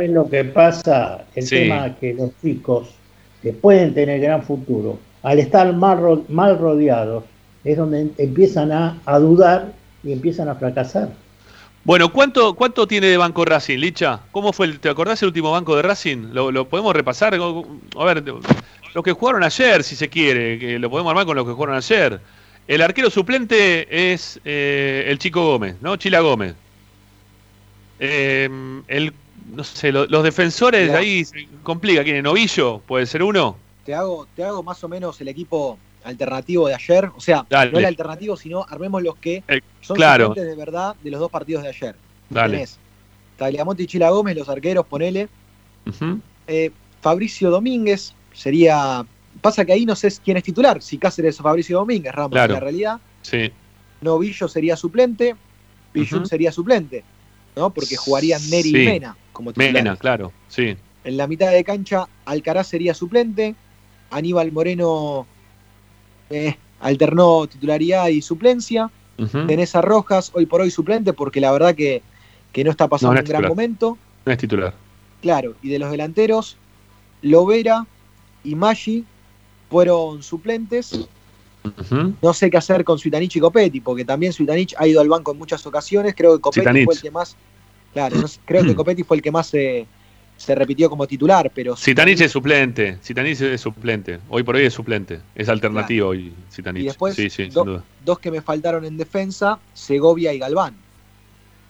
Lo que pasa, el Sí. tema es que los chicos que pueden tener gran futuro, al estar mal, ro- mal rodeados, es donde em- empiezan a, a dudar y empiezan a fracasar. Bueno, ¿cuánto, ¿cuánto tiene de banco Racing, Licha? ¿Cómo fue? El, ¿Te acordás el último banco de Racing? ¿Lo, lo podemos repasar? A ver, los que jugaron ayer, si se quiere, que lo podemos armar con los que jugaron ayer. El arquero suplente es eh, el chico Gómez, ¿no? Chila Gómez. Eh, el, no sé, lo- los defensores Mirá. ahí se complica. ¿Quién es? ¿Novillo? ¿Puede ser uno? Te hago, te hago más o menos el equipo alternativo de ayer. O sea, Dale. no el alternativo, sino armemos los que Eh, son claro. suplentes de verdad de los dos partidos de ayer. Dale. Tenés Tagliamonte y Chila Gómez, los arqueros, ponele. Eh, Fabricio Domínguez sería. Pasa que ahí no sé quién es titular, si Cáceres o Fabricio Domínguez, Ramos. Claro. En la realidad, Sí. Novillo sería suplente, Pichun Ujú. sería suplente, ¿no? Porque jugarían Neri Sí. y Mena como titulares. Mena, claro. Sí. En la mitad de cancha, Alcaraz sería suplente, Aníbal Moreno eh, alternó titularidad y suplencia, Ujú. tenés a Rojas hoy por hoy suplente porque la verdad que, que no está pasando No, no es un gran momento. No es titular. Claro, y de los delanteros, Lovera y Maggi fueron suplentes. No sé qué hacer con Suitanich y Copetti, porque también Suitanich ha ido al banco en muchas ocasiones. Creo que Copetti Zitanich. fue el que más. Claro, no sé, creo que Copetti fue el que más se, se repitió como titular, pero. Zitanich es suplente. Zitanich es suplente. Hoy por hoy es suplente. Es alternativo hoy Zitanich. Y después, sí, sí, sin do- duda. dos que me faltaron en defensa, Segovia y Galván.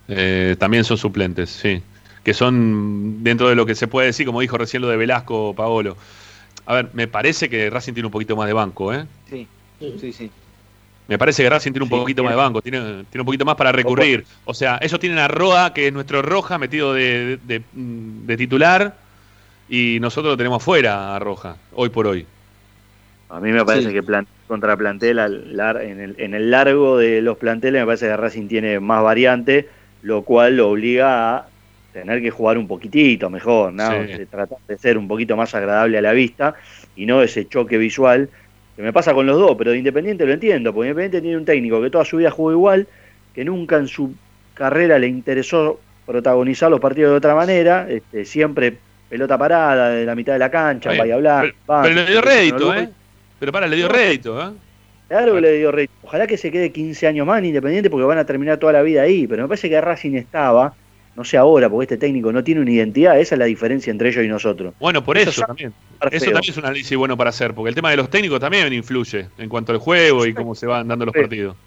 Eh, también son suplentes, sí. Que son dentro de lo que se puede decir, como dijo recién lo de Velasco Paolo. A ver, me parece que Racing tiene un poquito más de banco, ¿eh? Sí, sí, sí. Me parece que Racing tiene un Sí, poquito más de banco, tiene, tiene un poquito más para recurrir. O sea, ellos tienen a Roa, que es nuestro Roja, metido de, de- de titular, y nosotros lo tenemos fuera a Roja, hoy por hoy. A mí me parece Sí. que plan- contra plantel, al lar- en, el, en el largo de los planteles, me parece que Racing tiene más variante, lo cual lo obliga a tener que jugar un poquitito mejor, ¿no? Sí. Tratar de ser un poquito más agradable a la vista y no ese choque visual que me pasa con los dos, pero de Independiente lo entiendo, porque Independiente tiene un técnico que toda su vida jugó igual, que nunca en su carrera le interesó protagonizar los partidos de otra manera, este, siempre pelota parada de la mitad de la cancha, vaya a hablar, Pero, le dio rédito, ¿eh? Pero para, le dio rédito, ¿eh? Claro que le dio rédito. Ojalá que se quede 15 años más en Independiente porque van a terminar toda la vida ahí. Pero me parece que Racing estaba no sé ahora, porque este técnico no tiene una identidad, esa es la diferencia entre ellos y nosotros. Bueno, por eso, también. Eso también es un análisis bueno para hacer, porque el tema de los técnicos también influye en cuanto al juego y cómo se van dando los partidos.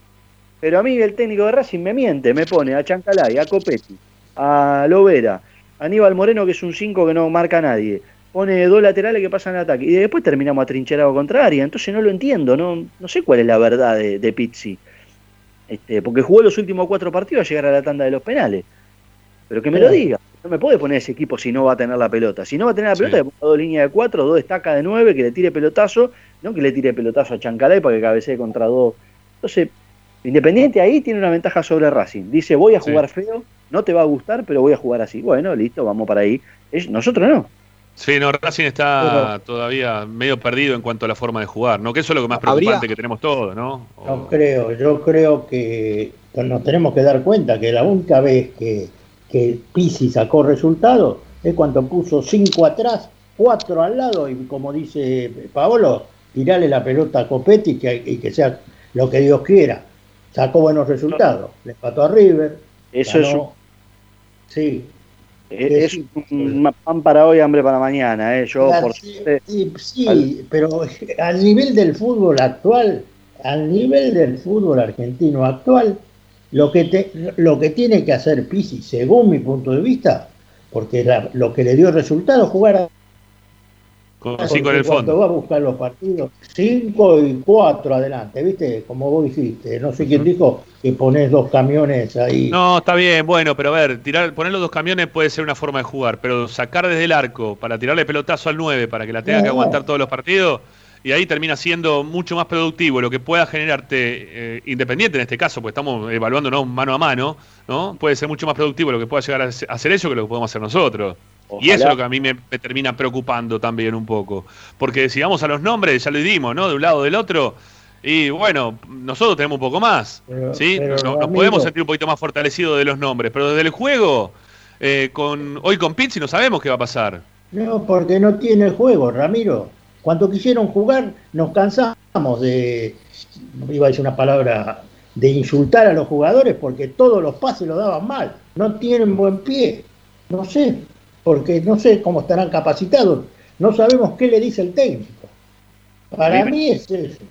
Pero a mí el técnico de Racing me miente, me pone a Chancalay, a Copetti, a Lovera, a Aníbal Moreno, que es un 5 que no marca a nadie. Pone dos laterales que pasan al ataque. Y después terminamos atrincherado contraria. Entonces no lo entiendo, no, no sé cuál es la verdad de, de Pizzi. Este, porque jugó los últimos cuatro partidos a llegar a la tanda de los penales. Pero que me lo diga. No me puede poner ese equipo si no va a tener la pelota. Si no va a tener la pelota, le pongo dos líneas de cuatro, dos destaca de nueve, que le tire pelotazo, no que le tire pelotazo a Chancalay para que cabecee contra dos. Entonces, Independiente ahí tiene una ventaja sobre Racing. Dice, voy a jugar feo, no te va a gustar, pero voy a jugar así. Bueno, listo, vamos para ahí. nosotros no. Sí, no, Racing está todavía medio perdido en cuanto a la forma de jugar, ¿no? Que eso es lo que más preocupante que tenemos todos, ¿no? No creo, yo creo que nos tenemos que dar cuenta que la única vez que, que Pisi sacó resultados es cuando puso cinco atrás, cuatro al lado y como dice Paolo, tirarle la pelota a Copetti y que sea lo que Dios quiera sacó buenos resultados. Le empató a River. Eso es un... Sí. E-, es, un pan para hoy, hambre para mañana. ¿eh? Yo, por sí, pero al nivel del fútbol actual, al nivel del fútbol argentino actual, lo que, te, lo que tiene que hacer Pisi, según mi punto de vista, porque lo que le dio resultado, jugar a con cinco en el fondo. va a buscar los partidos, cinco y cuatro adelante, ¿viste? Como vos dijiste. No sé quién dijo que pones dos camiones ahí. No, está bien, bueno, pero a ver, tirar, poner los dos camiones puede ser una forma de jugar, pero sacar desde el arco para tirarle pelotazo al 9 para que la tenga que aguantar todos los partidos, y ahí termina siendo mucho más productivo lo que pueda generarte eh, independiente en este caso, porque estamos evaluándonos mano a mano, ¿no? Puede ser mucho más productivo lo que pueda llegar a hacer eso que lo que podemos hacer nosotros. Y eso es lo que a mí me, termina preocupando también un poco. Porque si vamos a los nombres, ya lo dimos, ¿no? De un lado o del otro. Y bueno, nosotros tenemos un poco más. ¿sí? nos, podemos sentir un poquito más fortalecidos de los nombres. Pero desde el juego, eh, con hoy con Pizzi no sabemos qué va a pasar. No, porque no tiene juego, Ramiro. Cuando quisieron jugar, nos cansamos de, iba a decir una palabra, de insultar a los jugadores porque todos los pases lo daban mal. No tienen buen pie. No sé, porque no sé cómo estarán capacitados, no sabemos qué le dice el técnico. Para mí, es eso.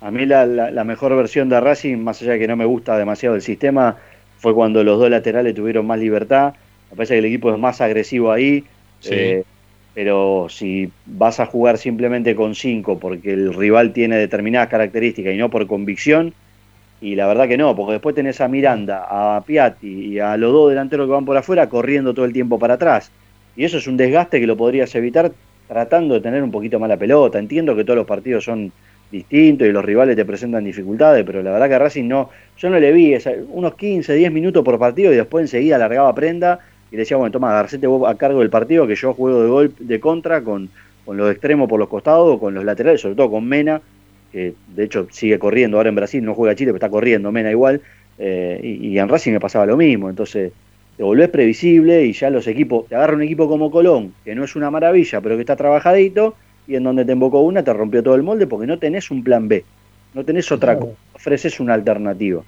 A mí la, mejor versión de Racing, más allá de que no me gusta demasiado el sistema, fue cuando los dos laterales tuvieron más libertad. Me parece que el equipo es más agresivo ahí. Eh, pero si vas a jugar simplemente con cinco porque el rival tiene determinadas características y no por convicción, y la verdad que no, porque después tenés a Miranda, a Piatti y a los dos delanteros que van por afuera corriendo todo el tiempo para atrás. Y eso es un desgaste que lo podrías evitar tratando de tener un poquito más la pelota. Entiendo que todos los partidos son distintos y los rivales te presentan dificultades, pero la verdad que Racing no, yo no le vi unos 15, 10 minutos por partido y después enseguida largaba prenda y le decía, bueno, toma, Garcete vos a cargo del partido que yo juego de gol de contra con, con los extremos por los costados, con los laterales, sobre todo con Mena, que de hecho sigue corriendo ahora en Brasil, no juega Chile, pero está corriendo, Mena igual, eh, y, en Racing me pasaba lo mismo, entonces te volvés previsible y ya los equipos, te agarra un equipo como Colón, que no es una maravilla, pero que está trabajadito, y en donde te embocó una te rompió todo el molde porque no tenés un plan B, no tenés otra cosa, ofreces una alternativa.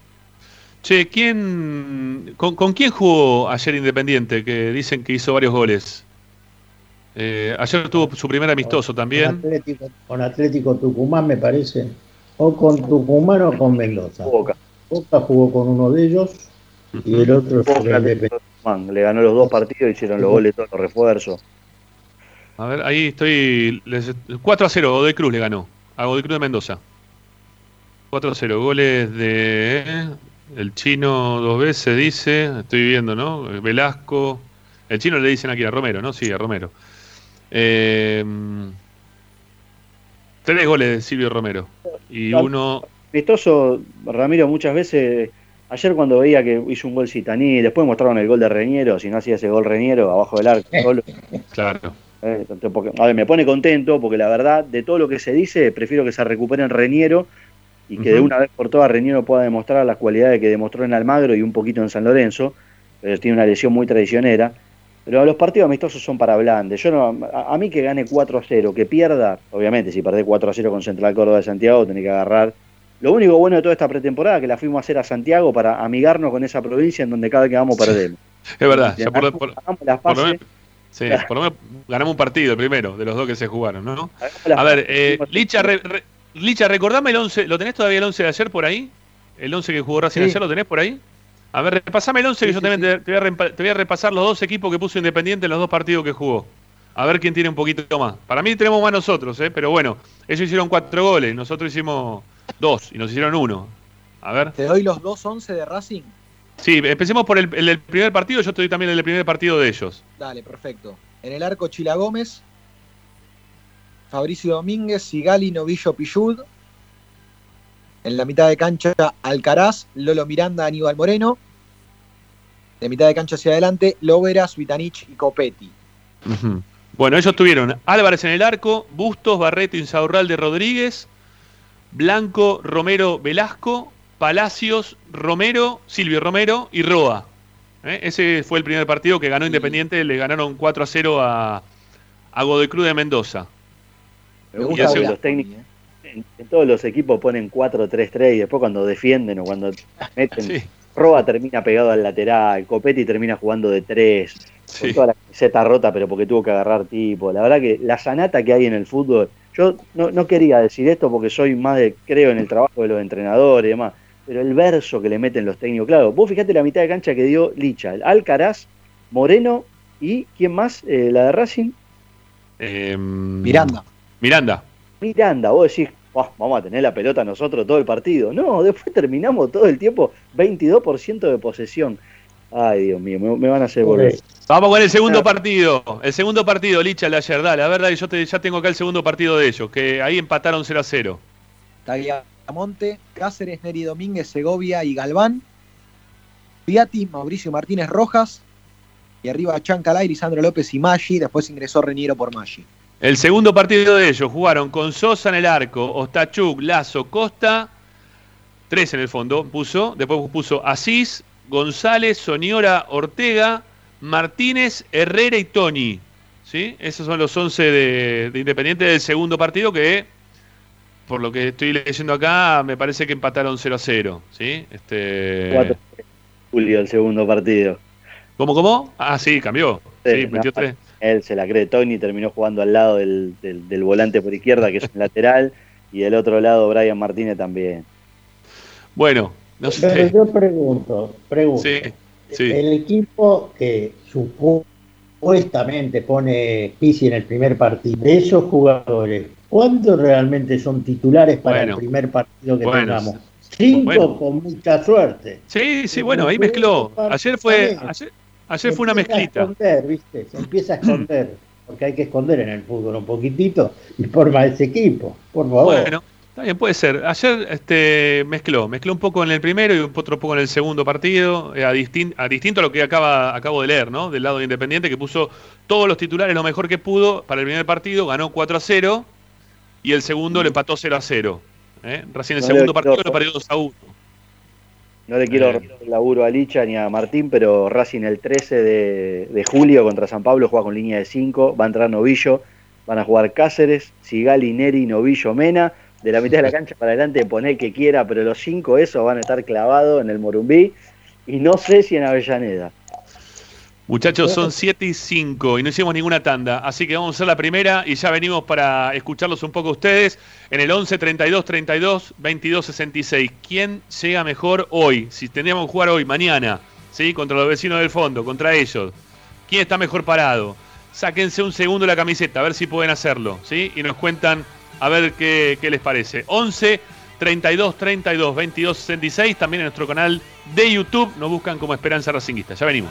Che, ¿quién, con, con, quién jugó ayer Independiente? Que dicen que hizo varios goles. Eh, ayer tuvo su primer amistoso también. Con Atlético, Tucumán, me parece. O con Tucumán o con Mendoza. Boca. jugó con uno de ellos y el otro Le ganó los dos partidos, hicieron los goles, todos los refuerzos. A ver, ahí estoy. 4 a 0, Godoy Cruz le ganó. A Godoy Cruz de Mendoza. 4 a 0, goles de. El chino dos veces dice. Estoy viendo, ¿no? Velasco. El chino le dicen aquí a Romero, ¿no? Sí, a Romero. Eh, tres goles de Silvio Romero. Y uno. Vistoso, Ramiro, muchas veces. Ayer cuando veía que hizo un gol Citaní, después mostraron el gol de Reñero, si no hacía ese gol Reñero abajo del arco solo. Claro. Eh, a ver, me pone contento porque la verdad, de todo lo que se dice, prefiero que se recupere en Reñero y que de una vez por todas Reñero pueda demostrar las cualidades que demostró en Almagro y un poquito en San Lorenzo, pero tiene una lesión muy traicionera. Pero los partidos amistosos son para Blande. Yo no, a, mí que gane 4 a 0, que pierda, obviamente si perdés 4 a 0 con Central Córdoba de Santiago, tenés que agarrar. Lo único bueno de toda esta pretemporada es que la fuimos a hacer a Santiago para amigarnos con esa provincia en donde cada vez que vamos perdemos. Es verdad, ya por, lo menos, sí, por lo menos ganamos un partido primero de los dos que se jugaron, ¿no? A ver, eh, Licha, re- re- Licha, recordame el 11, ¿lo tenés todavía el 11 de ayer por ahí? ¿El 11 que jugó Racing Sí. ayer lo tenés por ahí? A ver, repasame el 11 que yo también te, te voy a repa- te voy a repasar los dos equipos que puso Independiente en los dos partidos que jugó. A ver quién tiene un poquito más. Para mí tenemos más nosotros, ¿eh? pero bueno, ellos hicieron cuatro goles, nosotros hicimos dos y nos hicieron uno. A ver. Te doy los dos 11 de Racing. Sí, empecemos por el, primer partido, yo estoy también en el primer partido de ellos. Dale, perfecto. En el arco Chila Gómez, Fabricio Domínguez, Sigali, Novillo, Pillud. En la mitad de cancha Alcaraz, Lolo Miranda, Aníbal Moreno. De mitad de cancha hacia adelante, Loveras, Vitanich y Copetti. Bueno, ellos tuvieron Álvarez en el arco, Bustos, Barreto, Insaurralde, Rodríguez, Blanco, Romero, Velasco, Palacios, Romero, Silvio Romero y Roa. ¿Eh? Ese fue el primer partido que ganó Independiente, le ganaron 4 a 0 a, a Godoy Cruz de Mendoza. Me gusta que los técnicos en, en todos los equipos ponen 4-3-3 y después cuando defienden o cuando meten, Sí, Roa termina pegado al lateral, Copetti termina jugando de 3, sí. con toda la camiseta rota, pero porque tuvo que agarrar tipo. La verdad que la sanata que hay en el fútbol, yo no, no quería decir esto porque soy más de, creo en el trabajo de los entrenadores y demás, pero el verso que le meten los técnicos, claro, vos fijate la mitad de cancha que dio Licha, el Alcaraz, Moreno y ¿quién más? Eh, la de Racing, Em, Miranda. Miranda. Miranda, vos decís, "Buah, vamos a tener la pelota nosotros todo el partido. No, después terminamos todo el tiempo 22% de posesión. Ay, Dios mío, me, me van a hacer volver. Vamos con el segundo Ah. partido. El segundo partido, Licha, el de ayer. Dale, a ver, dale, yo te- ya tengo acá el segundo partido de ellos, que ahí empataron 0 a 0. Tagliamonte, Cáceres, Neri Domínguez, Segovia y Galván. Piatti, Mauricio Martínez Rojas. Y arriba Chancalay, Lisandro López y Maggi. Después ingresó Reñero por Maggi. El segundo partido de ellos jugaron con Sosa en el arco, Ostachuk, Lazo, Costa, tres en el fondo puso, después puso Asís, González, Soñora, Ortega, Martínez, Herrera y Tony. ¿Sí? Esos son los 11 de, de Independiente del segundo partido que, por lo que estoy leyendo acá, me parece que empataron 0 a 0. ¿sí? Este... 4 Julio, el segundo partido. ¿Cómo, cómo? Ah, sí, cambió. Sí, Sí, no. metió tres. Él se la cree. Tony terminó jugando al lado del, del- del volante por izquierda, que es un lateral, y del otro lado Brian Martínez también. Bueno, no Pero sé. yo pregunto, pregunto. Sí, sí. El equipo que supuestamente pone Pizzi en el primer partido, de esos jugadores, ¿cuántos realmente son titulares para Bueno. el primer partido que Bueno. tengamos? Cinco Bueno. con mucha suerte. Sí, sí, bueno, ahí mezcló. Ayer fue, ayer, ayer fue una Se empieza a mezclita. esconder, ¿viste? Se empieza a esconder, porque hay que esconder en el fútbol un poquitito y forma ese equipo, por favor. Bueno, también puede ser. Ayer este, mezcló, mezcló un poco en el primero y otro poco en el segundo partido, eh, a, distin- a distinto a lo que acaba, acabo de leer, ¿no? Del lado de Independiente, que puso todos los titulares lo mejor que pudo para el primer partido, ganó 4 a 0 y el segundo le empató 0 a 0. ¿eh? Recién el No segundo partido lo perdió 2 a 1. No le quiero el laburo a Licha ni a Martín, pero Racing el 13 de, de julio contra San Pablo juega con línea de 5, va a entrar Novillo, van a jugar Cáceres, Sigali, Neri, Novillo, Mena. De la mitad de la cancha para adelante pone el que quiera, pero los cinco esos van a estar clavados en el Morumbí y no sé si en Avellaneda. Muchachos, son 7 y 5 y no hicimos ninguna tanda, así que vamos a hacer la primera y ya venimos para escucharlos un poco a ustedes en el 11 32 32 22 66. ¿Quién llega mejor hoy? Si tendríamos que jugar hoy, mañana, ¿sí? Contra los vecinos del fondo, contra ellos. ¿Quién está mejor parado? Sáquense un segundo la camiseta, a ver si pueden hacerlo, ¿sí? Y nos cuentan a ver qué, qué les parece. 11 32 32 22 66, también en nuestro canal de YouTube, nos buscan como Esperanza Racinguista. Ya venimos.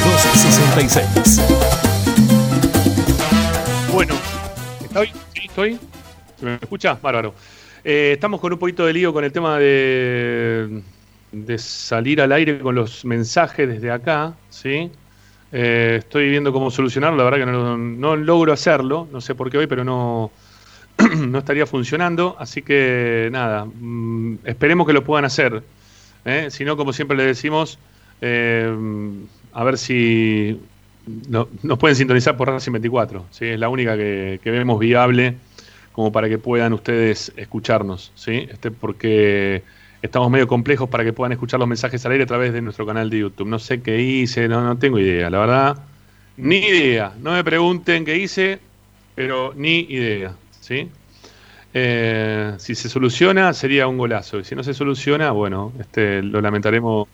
66. Bueno, ¿estoy? ¿Sí, estoy? ¿Se me escucha? Bárbaro. Eh, estamos con un poquito de lío con el tema de, de salir al aire con los mensajes desde acá, ¿sí? Eh, estoy viendo cómo solucionarlo, la verdad que no, logro hacerlo, no sé por qué hoy, pero no, no estaría funcionando, así que nada, mm, esperemos que lo puedan hacer. ¿eh? Si no, como siempre le decimos, a ver si no- nos pueden sintonizar por Racing 24, ¿sí? es la única que, que vemos viable como para que puedan ustedes escucharnos, ¿sí? este, porque estamos medio complejos para que puedan escuchar los mensajes al aire a través de nuestro canal de YouTube. No sé qué hice, no, no tengo idea, la verdad, ni idea. No me pregunten qué hice, pero ni idea, ¿sí? Eh, si se soluciona, sería un golazo. Y si no se soluciona, bueno, este, lo lamentaremos.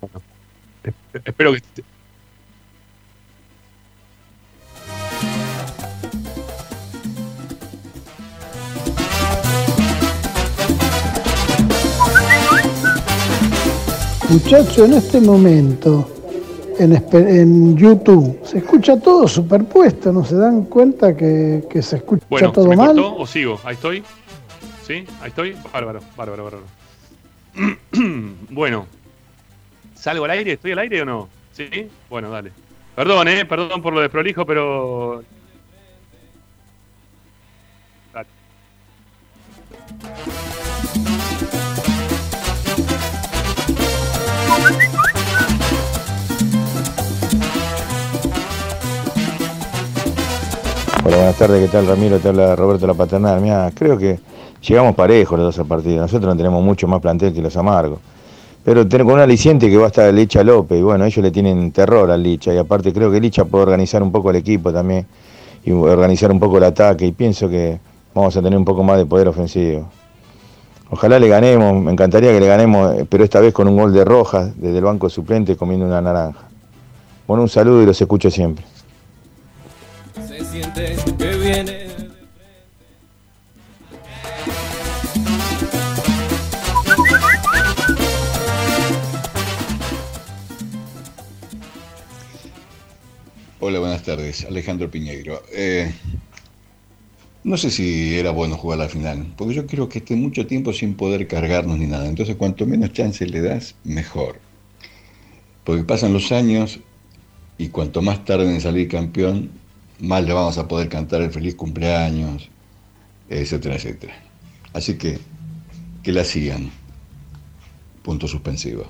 Bueno, esp- espero que. Muchachos, en este momento, en, en YouTube, se escucha todo superpuesto, ¿no se dan cuenta que, que se escucha Bueno, ¿se todo me mal? cortó o sigo? Ahí estoy. ¿Sí? Ahí estoy. Bárbaro, bárbaro, bárbaro. bueno, ¿salgo al aire? ¿Estoy al aire o no? ¿Sí? Bueno, dale. Perdón, eh, perdón por lo desprolijo, pero. Hola, buenas tardes, ¿qué tal Ramiro? Te habla Roberto La Paternal. Mira, creo que llegamos parejos los dos al partido. Nosotros no tenemos mucho más plantel que los amargos. Pero con un aliciente que va a estar Licha López. Y bueno, ellos le tienen terror al Licha. Y aparte creo que Licha puede organizar un poco el equipo también. Y organizar un poco el ataque. Y pienso que vamos a tener un poco más de poder ofensivo. Ojalá le ganemos, me encantaría que le ganemos, pero esta vez con un gol de Rojas desde el banco suplente comiendo una naranja. Bueno, un saludo y los escucho siempre. Se siente que viene. Hola, buenas tardes. Alejandro Piñeiro. Eh, no sé si era bueno jugar la final, porque yo creo que esté mucho tiempo sin poder cargarnos ni nada. Entonces, cuanto menos chance le das, mejor. Porque pasan los años y cuanto más tarde en salir campeón, más le vamos a poder cantar el feliz cumpleaños, etcétera, etcétera. Así que, que la sigan. Punto suspensivo.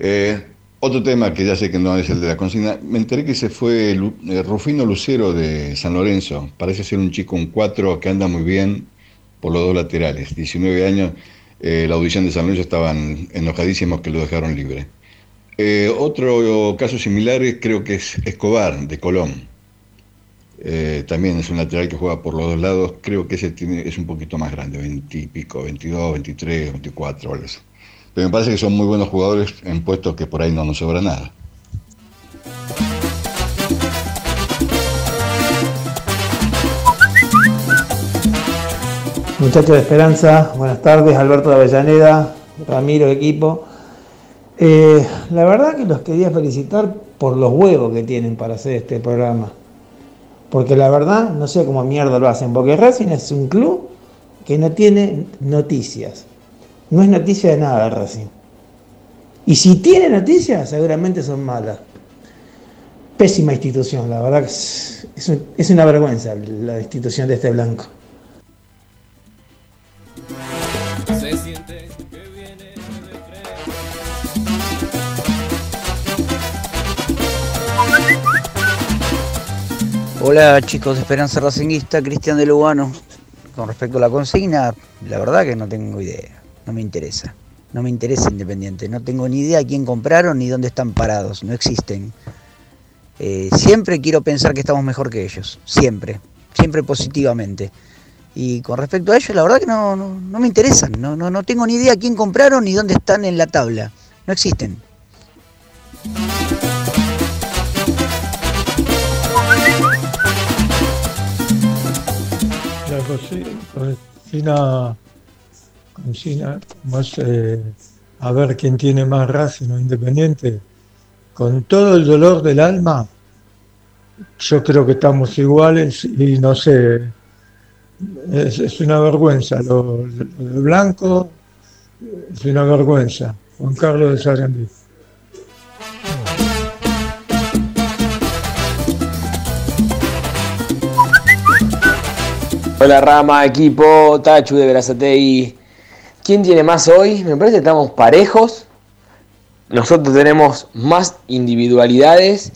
Eh, otro tema que ya sé que no es el de la consigna, me enteré que se fue eh, Rufino Lucero de San Lorenzo. Parece ser un chico, un 4 que anda muy bien por los dos laterales. 19 años, eh, la audición de San Lorenzo estaban enojadísimos que lo dejaron libre. Eh, otro caso similar creo que es Escobar, de Colón. También es un lateral que juega por los dos lados. Creo que ese tiene, es un poquito más grande, 20 y pico, 22, 23, 24, algo así. Pero me parece que son muy buenos jugadores en puestos que por ahí no nos sobra nada. Muchachos de Esperanza, buenas tardes, Alberto de Avellaneda, Ramiro, equipo. Eh, la verdad que los quería felicitar por los huevos que tienen para hacer este programa. Porque la verdad no sé cómo mierda lo hacen, porque Racing es un club que no tiene noticias. No es noticia de nada Racing. Y si tiene noticias, seguramente son malas. Pésima institución, la verdad que es, es un- es una vergüenza la institución de este blanco. Se siente que viene Hola chicos de Esperanza Racinguista, Cristian de Lugano. Con respecto a la consigna, la verdad que no tengo idea, no me interesa. No me interesa Independiente, no tengo ni idea quién compraron ni dónde están parados, no existen. Eh, siempre quiero pensar que estamos mejor que ellos, siempre, siempre positivamente. Y con respecto a ellos, la verdad que no, no, no me interesan, no, no, no tengo ni idea quién compraron ni dónde están en la tabla, no existen. La cosi- cocina, más eh, a ver quién tiene más Racing Independiente, con todo el dolor del alma, yo creo que estamos iguales y no sé, es, una vergüenza, lo, lo de Blanco es una vergüenza. Juan Carlos de Sarandí. Hola Rama, equipo, Tachu de Berazategui. ¿Quién tiene más hoy? Me parece que estamos parejos. Nosotros tenemos más individualidades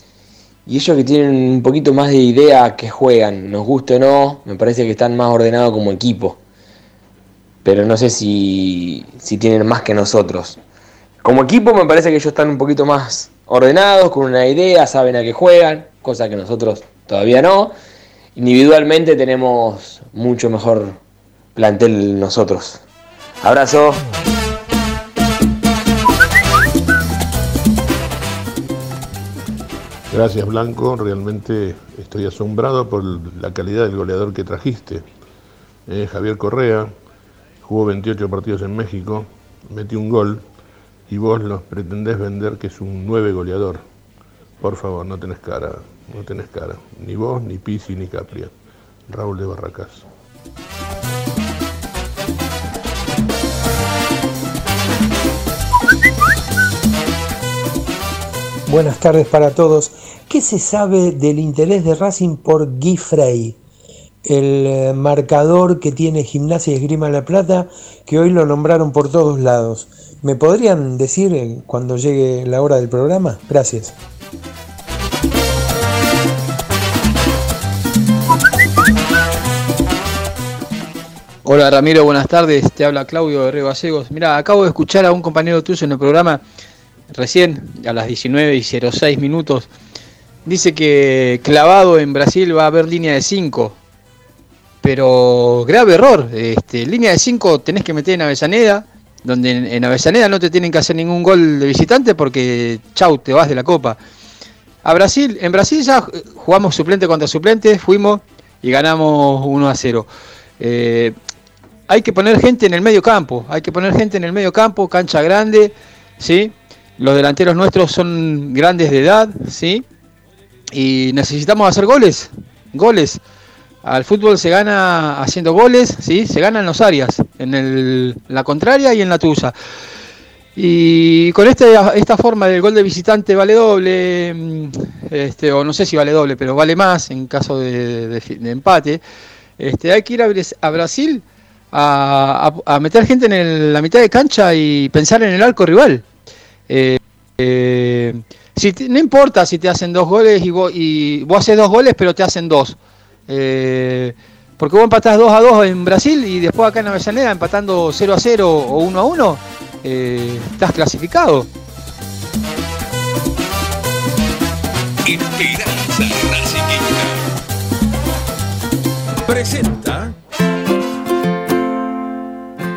y ellos que tienen un poquito más de idea que juegan, nos guste o no, me parece que están más ordenados como equipo. Pero no sé si, si tienen más que nosotros. Como equipo me parece que ellos están un poquito más ordenados, con una idea, saben a qué juegan, cosa que nosotros todavía no. Individualmente tenemos mucho mejor plantel nosotros. Abrazo. Gracias Blanco, realmente estoy asombrado por la calidad del goleador que trajiste. Eh, Javier Correa jugó 28 partidos en México, metió un gol y vos los pretendés vender que es un 9 goleador. Por favor, no tenés cara, no tenés cara. Ni vos, ni Pisi, ni Capria. Raúl de Barracas. Buenas tardes para todos. ¿Qué se sabe del interés de Racing por Guy Frey, el eh, marcador que tiene Gimnasia y Esgrima La Plata, que hoy lo nombraron por todos lados? ¿Me podrían decir eh, cuando llegue la hora del programa? Gracias. Hola Ramiro, buenas tardes. Te habla Claudio de Río Gallegos. Mira, acabo de escuchar a un compañero tuyo en el programa recién, a las 19 y 06 minutos. Dice que clavado en Brasil va a haber línea de 5. pero grave error. Este, línea de 5 tenés que meter en Avellaneda, donde en, Avellaneda no te tienen que hacer ningún gol de visitante porque chau, te vas de la copa. A Brasil, en Brasil ya jugamos suplente contra suplente, fuimos y ganamos 1 a 0. Eh, hay que poner gente en el medio campo, hay que poner gente en el medio campo, cancha grande, ¿sí? Los delanteros nuestros son grandes de edad, ¿sí? Y necesitamos hacer goles, goles. Al fútbol se gana haciendo goles, ¿sí? Se gana en los áreas, en el- la contraria y en la tuya. Y con este, esta forma del gol de visitante vale doble, mm, este, o no sé si vale doble, pero vale más en caso de, empate, este, hay que ir a, Brasil a, a- a meter gente en el- la mitad de cancha y pensar en el arco rival. Eh, eh, si te- no importa si te hacen dos goles y vos, y vos haces dos goles, pero te hacen dos. Eh, porque vos empatás 2 a 2 en Brasil y después acá en Avellaneda empatando 0 a 0 o 1 a 1, eh, estás clasificado. Presenta.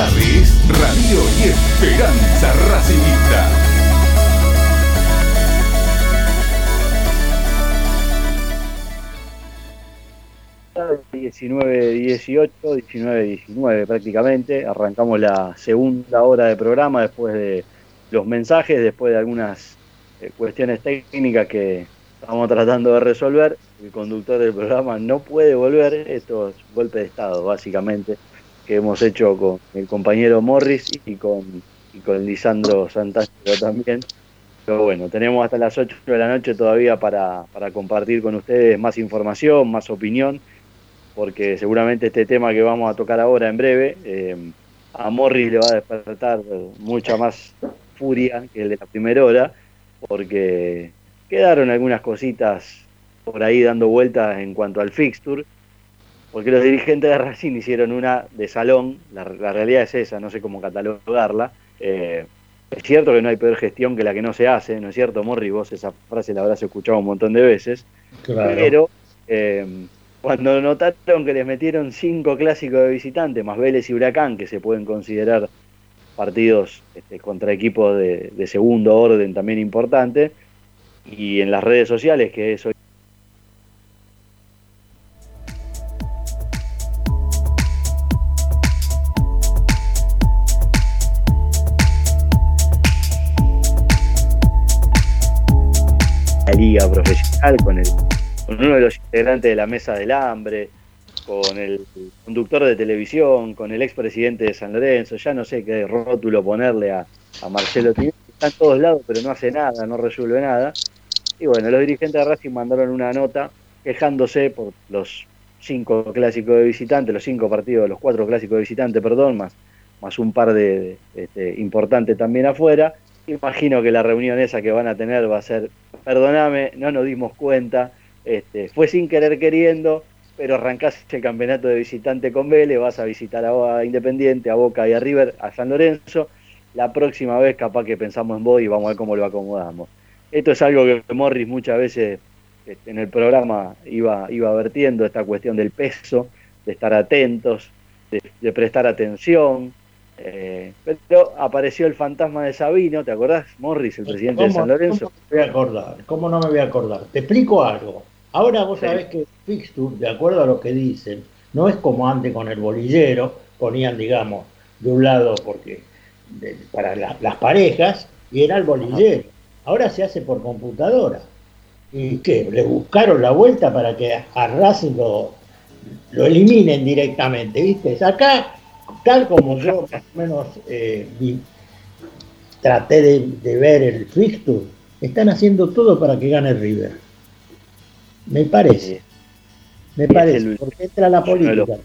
Radio y Esperanza Racingista. 19-18, 19-19 prácticamente. Arrancamos la segunda hora de programa después de los mensajes, después de algunas eh, cuestiones técnicas que estamos tratando de resolver. El conductor del programa no puede volver. Esto es golpe de Estado, básicamente, que hemos hecho con el compañero Morris y con, y con Lisandro Santangelo también. Pero bueno, tenemos hasta las 8 de la noche todavía para, para compartir con ustedes más información, más opinión porque seguramente este tema que vamos a tocar ahora en breve, eh, a Morris le va a despertar mucha más furia que el de la primera hora, porque quedaron algunas cositas por ahí dando vueltas en cuanto al fixture, porque los dirigentes de Racing hicieron una de salón, la, la realidad es esa, no sé cómo catalogarla. eh, es cierto que no hay peor gestión que la que no se hace, ¿no es cierto, Morris? Vos esa frase la habrás escuchado un montón de veces, Claro. pero... eh, cuando notaron que les metieron cinco clásicos de visitante, más Vélez y Huracán, que se pueden considerar partidos este, contra equipos de, de segundo orden también importante, y en las redes sociales, que eso la profesional con uno de los integrantes de la mesa del hambre, con el conductor de televisión, con el expresidente de San Lorenzo, ya no sé qué rótulo ponerle a, a Marcelo Tinelli, está en todos lados, pero no hace nada, no resuelve nada. Y bueno, los dirigentes de Racing mandaron una nota quejándose por los cinco clásicos de visitante, los cinco partidos, los cuatro clásicos de visitante, perdón, más, más un par de, de, este, importantes también afuera. Imagino que la reunión esa que van a tener va a ser, perdoname, no nos dimos cuenta, este, fue sin querer queriendo, pero arrancás el campeonato de visitante con Vélez, vas a visitar a, Independiente, a Boca y a River, a San Lorenzo. La próxima vez capaz que pensamos en vos y vamos a ver cómo lo acomodamos. Esto es algo que Morris muchas veces este, en el programa iba, iba vertiendo, esta cuestión del peso, de estar atentos, de prestar atención. Eh, pero apareció el fantasma de Sabino, ¿te acordás, Morris, el presidente de ¿Cómo- San Lorenzo? ¿Cómo me voy a acordar? ¿Cómo no me voy a acordar? Te explico algo. Ahora vos Sí. sabés que Fixture, de acuerdo a lo que dicen, no es como antes con el bolillero, ponían, digamos, de un lado porque de- para la- las parejas y era el bolillero. Ahora se hace por computadora. ¿Y qué? Le buscaron la vuelta para que a Racing lo, lo eliminen directamente, ¿viste? Acá, tal como yo más o menos eh, vi- traté de, de ver el fixture, están haciendo todo para que gane River. Me parece. Me parece, porque entra la política.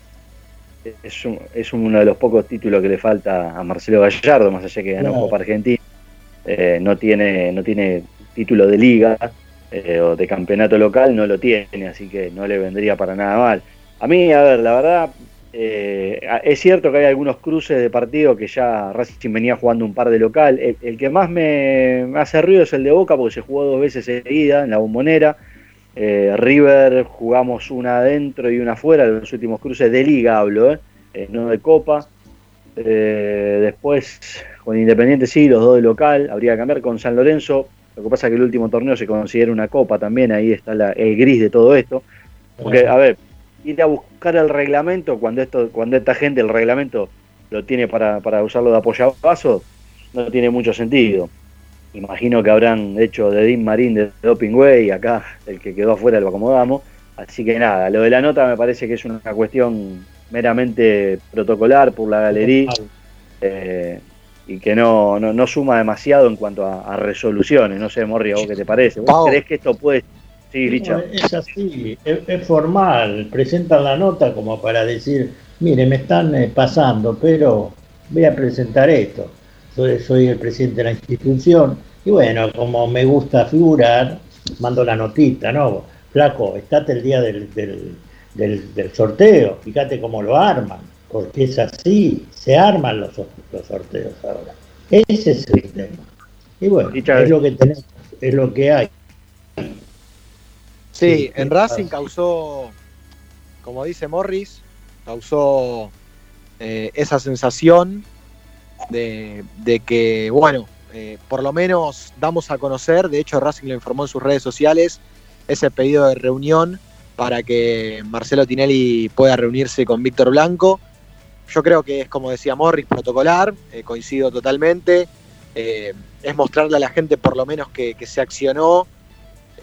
Es, un- es uno de los pocos títulos que le falta a Marcelo Gallardo, más allá que ganó Claro. Copa Argentina. Eh, no tiene no tiene título de liga eh, o de campeonato local, no lo tiene, así que no le vendría para nada mal. A mí, a ver, la verdad, eh, es cierto que hay algunos cruces de partido que ya Racing venía jugando un par de local. El, que más me, hace ruido es el de Boca, porque se jugó dos veces seguida en la bombonera. Eh, River jugamos una adentro y una afuera, los últimos cruces de liga hablo, ¿eh? Eh, no de copa. Después con Independiente sí, los dos de local, habría que cambiar con San Lorenzo. Lo que pasa es que el último torneo se considera una copa también, ahí está la- el gris de todo esto. Porque, a ver, ir a buscar el reglamento cuando esto, cuando esta gente el reglamento lo tiene para, para usarlo de apoyapaso, no tiene mucho sentido. Imagino que habrán hecho de Dean Marín de Doping Way, acá el que quedó afuera lo acomodamos. Así que nada, lo de la nota me parece que es una cuestión meramente protocolar por la galería eh, y que no, no, no suma demasiado en cuanto a, a resoluciones. No sé, Morri, ¿a vos qué te parece? ¿Vos Pau. crees que esto puede...? Sí, Licha. No, es así, es, es formal, presentan la nota como para decir, mire, me están eh, pasando, pero voy a presentar esto. Soy, soy el presidente de la institución y bueno, como me gusta figurar, mando la notita, ¿no? Flaco, estate el día del, del, del- del sorteo, fíjate cómo lo arman, porque es así, se arman los, los sorteos ahora. Ese es el tema. Y bueno, es lo que tenemos, es lo que hay. Sí, en Racing causó, como dice Morris, causó eh, esa sensación de, de que, bueno, eh, por lo menos damos a conocer, de hecho Racing lo informó en sus redes sociales, ese pedido de reunión para que Marcelo Tinelli pueda reunirse con Víctor Blanco. Yo creo que es, como decía Morris, protocolar, eh, coincido totalmente. Eh, es mostrarle a la gente por lo menos que, que se accionó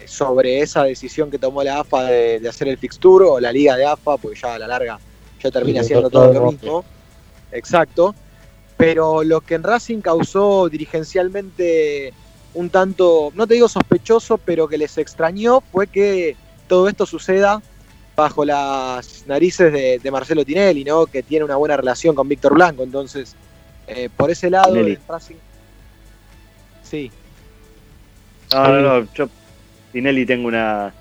sobre esa decisión que tomó la AFA de, de hacer el fixture o la liga de AFA, porque ya a la larga ya termina Sí, siendo todo todo lo mismo. Exacto. Pero lo que en Racing causó dirigencialmente un tanto, no te digo sospechoso, pero que les extrañó fue que todo esto suceda bajo las narices de, de Marcelo Tinelli, ¿no? Que tiene una buena relación con Víctor Blanco. Entonces, eh, por ese lado, Racing. Sí. No, no, no, yo Tinelli tengo una...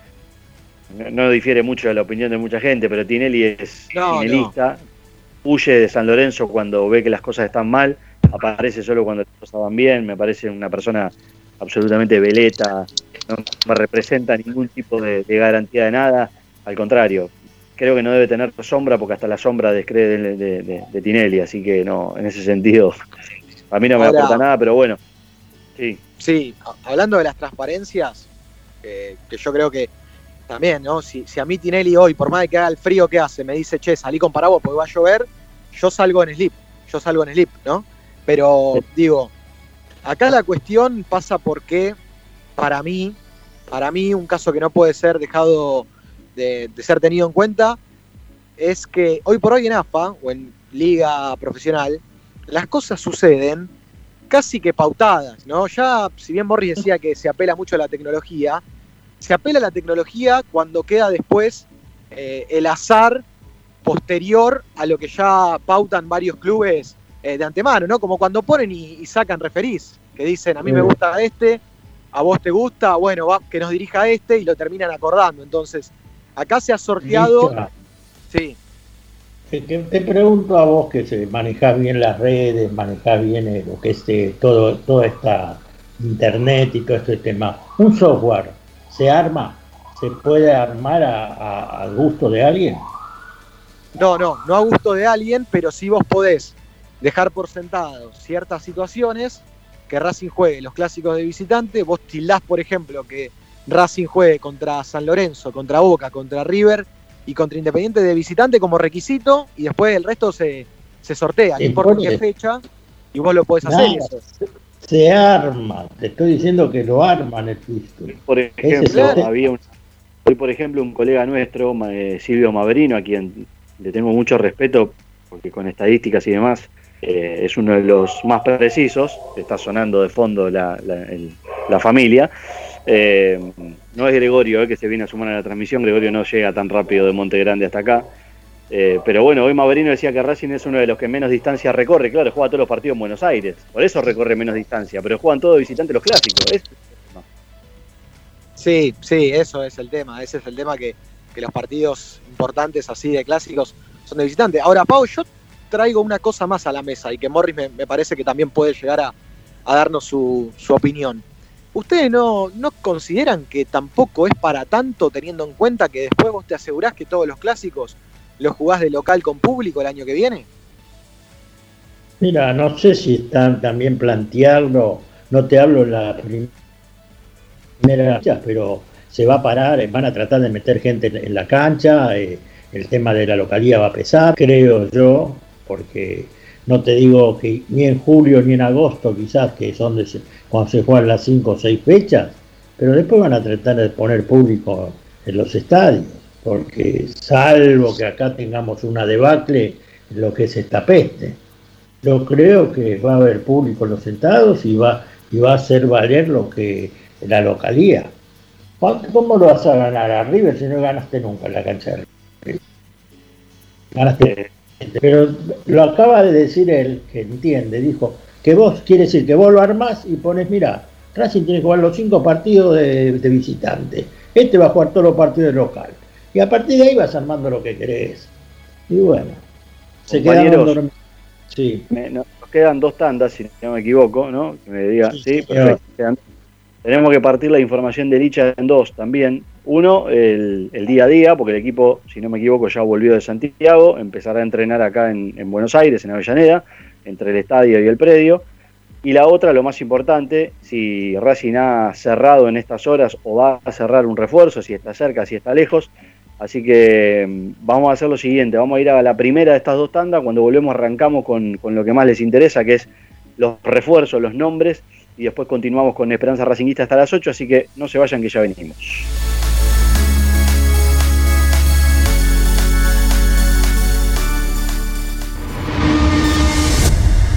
No, difiere mucho de la opinión de mucha gente, pero Tinelli es No, tinelista, huye de San Lorenzo cuando ve que las cosas están mal, aparece solo cuando las cosas van bien, me parece una persona absolutamente veleta, no me representa ningún tipo de, de garantía de nada, al contrario, creo que no debe tener sombra porque hasta la sombra descree de, de- de- Tinelli, así que no, en ese sentido, a mí no me Ahora- aporta nada, pero bueno, sí. Sí, hablando de las transparencias, eh, que yo creo que también, ¿no? Si, si a mí Tinelli hoy, por más de que haga el frío que hace, me dice, che, salí con paraguas porque va a llover, yo salgo en slip, yo salgo en slip, ¿no? Pero digo, acá la cuestión pasa porque, para mí, para mí, un caso que no puede ser dejado de, de ser tenido en cuenta, es que hoy por hoy en AFA o en liga profesional, las cosas suceden casi que pautadas, ¿no? Ya, si bien Morris decía que se apela mucho a la tecnología, se apela a la tecnología cuando queda después eh, el azar posterior a lo que ya pautan varios clubes eh, de antemano, ¿no? Como cuando ponen y, y sacan referís, que dicen, a mí me gusta este, a vos te gusta, bueno, va, que nos dirija este, y lo terminan acordando. Entonces, acá se ha sorteado... Sí, Te, pregunto a vos que se manejás bien las redes, manejás bien eh, lo que es eh, todo, toda esta internet y todo este tema. ¿Un software se arma? ¿Se puede armar a- a- gusto de alguien? No, no, no a gusto de alguien, pero si vos podés dejar por sentado ciertas situaciones, que Racing juegue los clásicos de visitante, vos tildás, por ejemplo, que Racing juegue contra San Lorenzo, contra Boca, contra River y contra Independiente de visitante como requisito, y después el resto se, se sortea, no importa qué fecha. Y vos lo podés hacer. Nada, se, se arma, te estoy diciendo que lo arman el fixture. Por ejemplo, había un, hoy por ejemplo un colega nuestro, eh, Silvio Maverino, a quien le tengo mucho respeto, porque con estadísticas y demás eh, es uno de los más precisos, está sonando de fondo la, la- el- la familia. Eh, no es Gregorio eh, que se viene a sumar a la transmisión, Gregorio no llega tan rápido de Monte Grande hasta acá. Eh, pero bueno, hoy Maverino decía que Racing es uno de los que menos distancia recorre. Claro, juega todos los partidos en Buenos Aires, por eso recorre menos distancia, pero juegan todos visitantes los clásicos. Es- Sí, sí, eso es el tema. Ese es el tema que, que los partidos importantes así de clásicos son de visitante. Ahora, Pau, yo traigo una cosa más a la mesa y que Morris me, me parece que también puede llegar a, a darnos su, su opinión. ¿Ustedes no, no consideran que tampoco es para tanto teniendo en cuenta que después vos te asegurás que todos los clásicos los jugás de local con público el año que viene? Mira, no sé si están también plantearlo, no te hablo la primera, pero se va a parar, van a tratar de meter gente en en la cancha, eh, el tema de la localía va a pesar, creo yo, porque no te digo que ni en julio ni en agosto quizás, que son de, cuando se juegan las cinco o seis fechas, pero después van a tratar de poner público en los estadios, porque salvo que acá tengamos una debacle lo que es esta peste. Yo creo que va a haber público en los sentados y va, y va a hacer valer lo que la localía. ¿Cuánto- ¿Cómo lo vas a ganar a River si no ganaste nunca en la cancha de River? Ganaste. Pero lo acaba de decir él, que entiende, dijo que vos quiere decir que vos lo armás y pones, mira, Racing tiene que jugar los cinco partidos de, de visitante, este va a jugar todos los partidos de local. Y a partir de ahí vas armando lo que querés. Y bueno, se quedaron. Sí. me- no- nos quedan dos tandas, si no me equivoco, ¿no? Que me diga, sí, señor. perfecto. Tenemos que partir la información de Licha en dos también. Uno, el, día a día, porque el equipo, si no me equivoco, ya volvió de Santiago, empezará a entrenar acá en, en Buenos Aires, en Avellaneda, entre el estadio y el predio. Y la otra, lo más importante, si Racing ha cerrado en estas horas o va a cerrar un refuerzo, si está cerca, si está lejos. Así que mm, vamos a hacer lo siguiente, vamos a ir a la primera de estas dos tandas, cuando volvemos arrancamos con, con lo que más les interesa, que es los refuerzos, los nombres, y después continuamos con Esperanza Racinguista hasta las 8, así que no se vayan que ya venimos.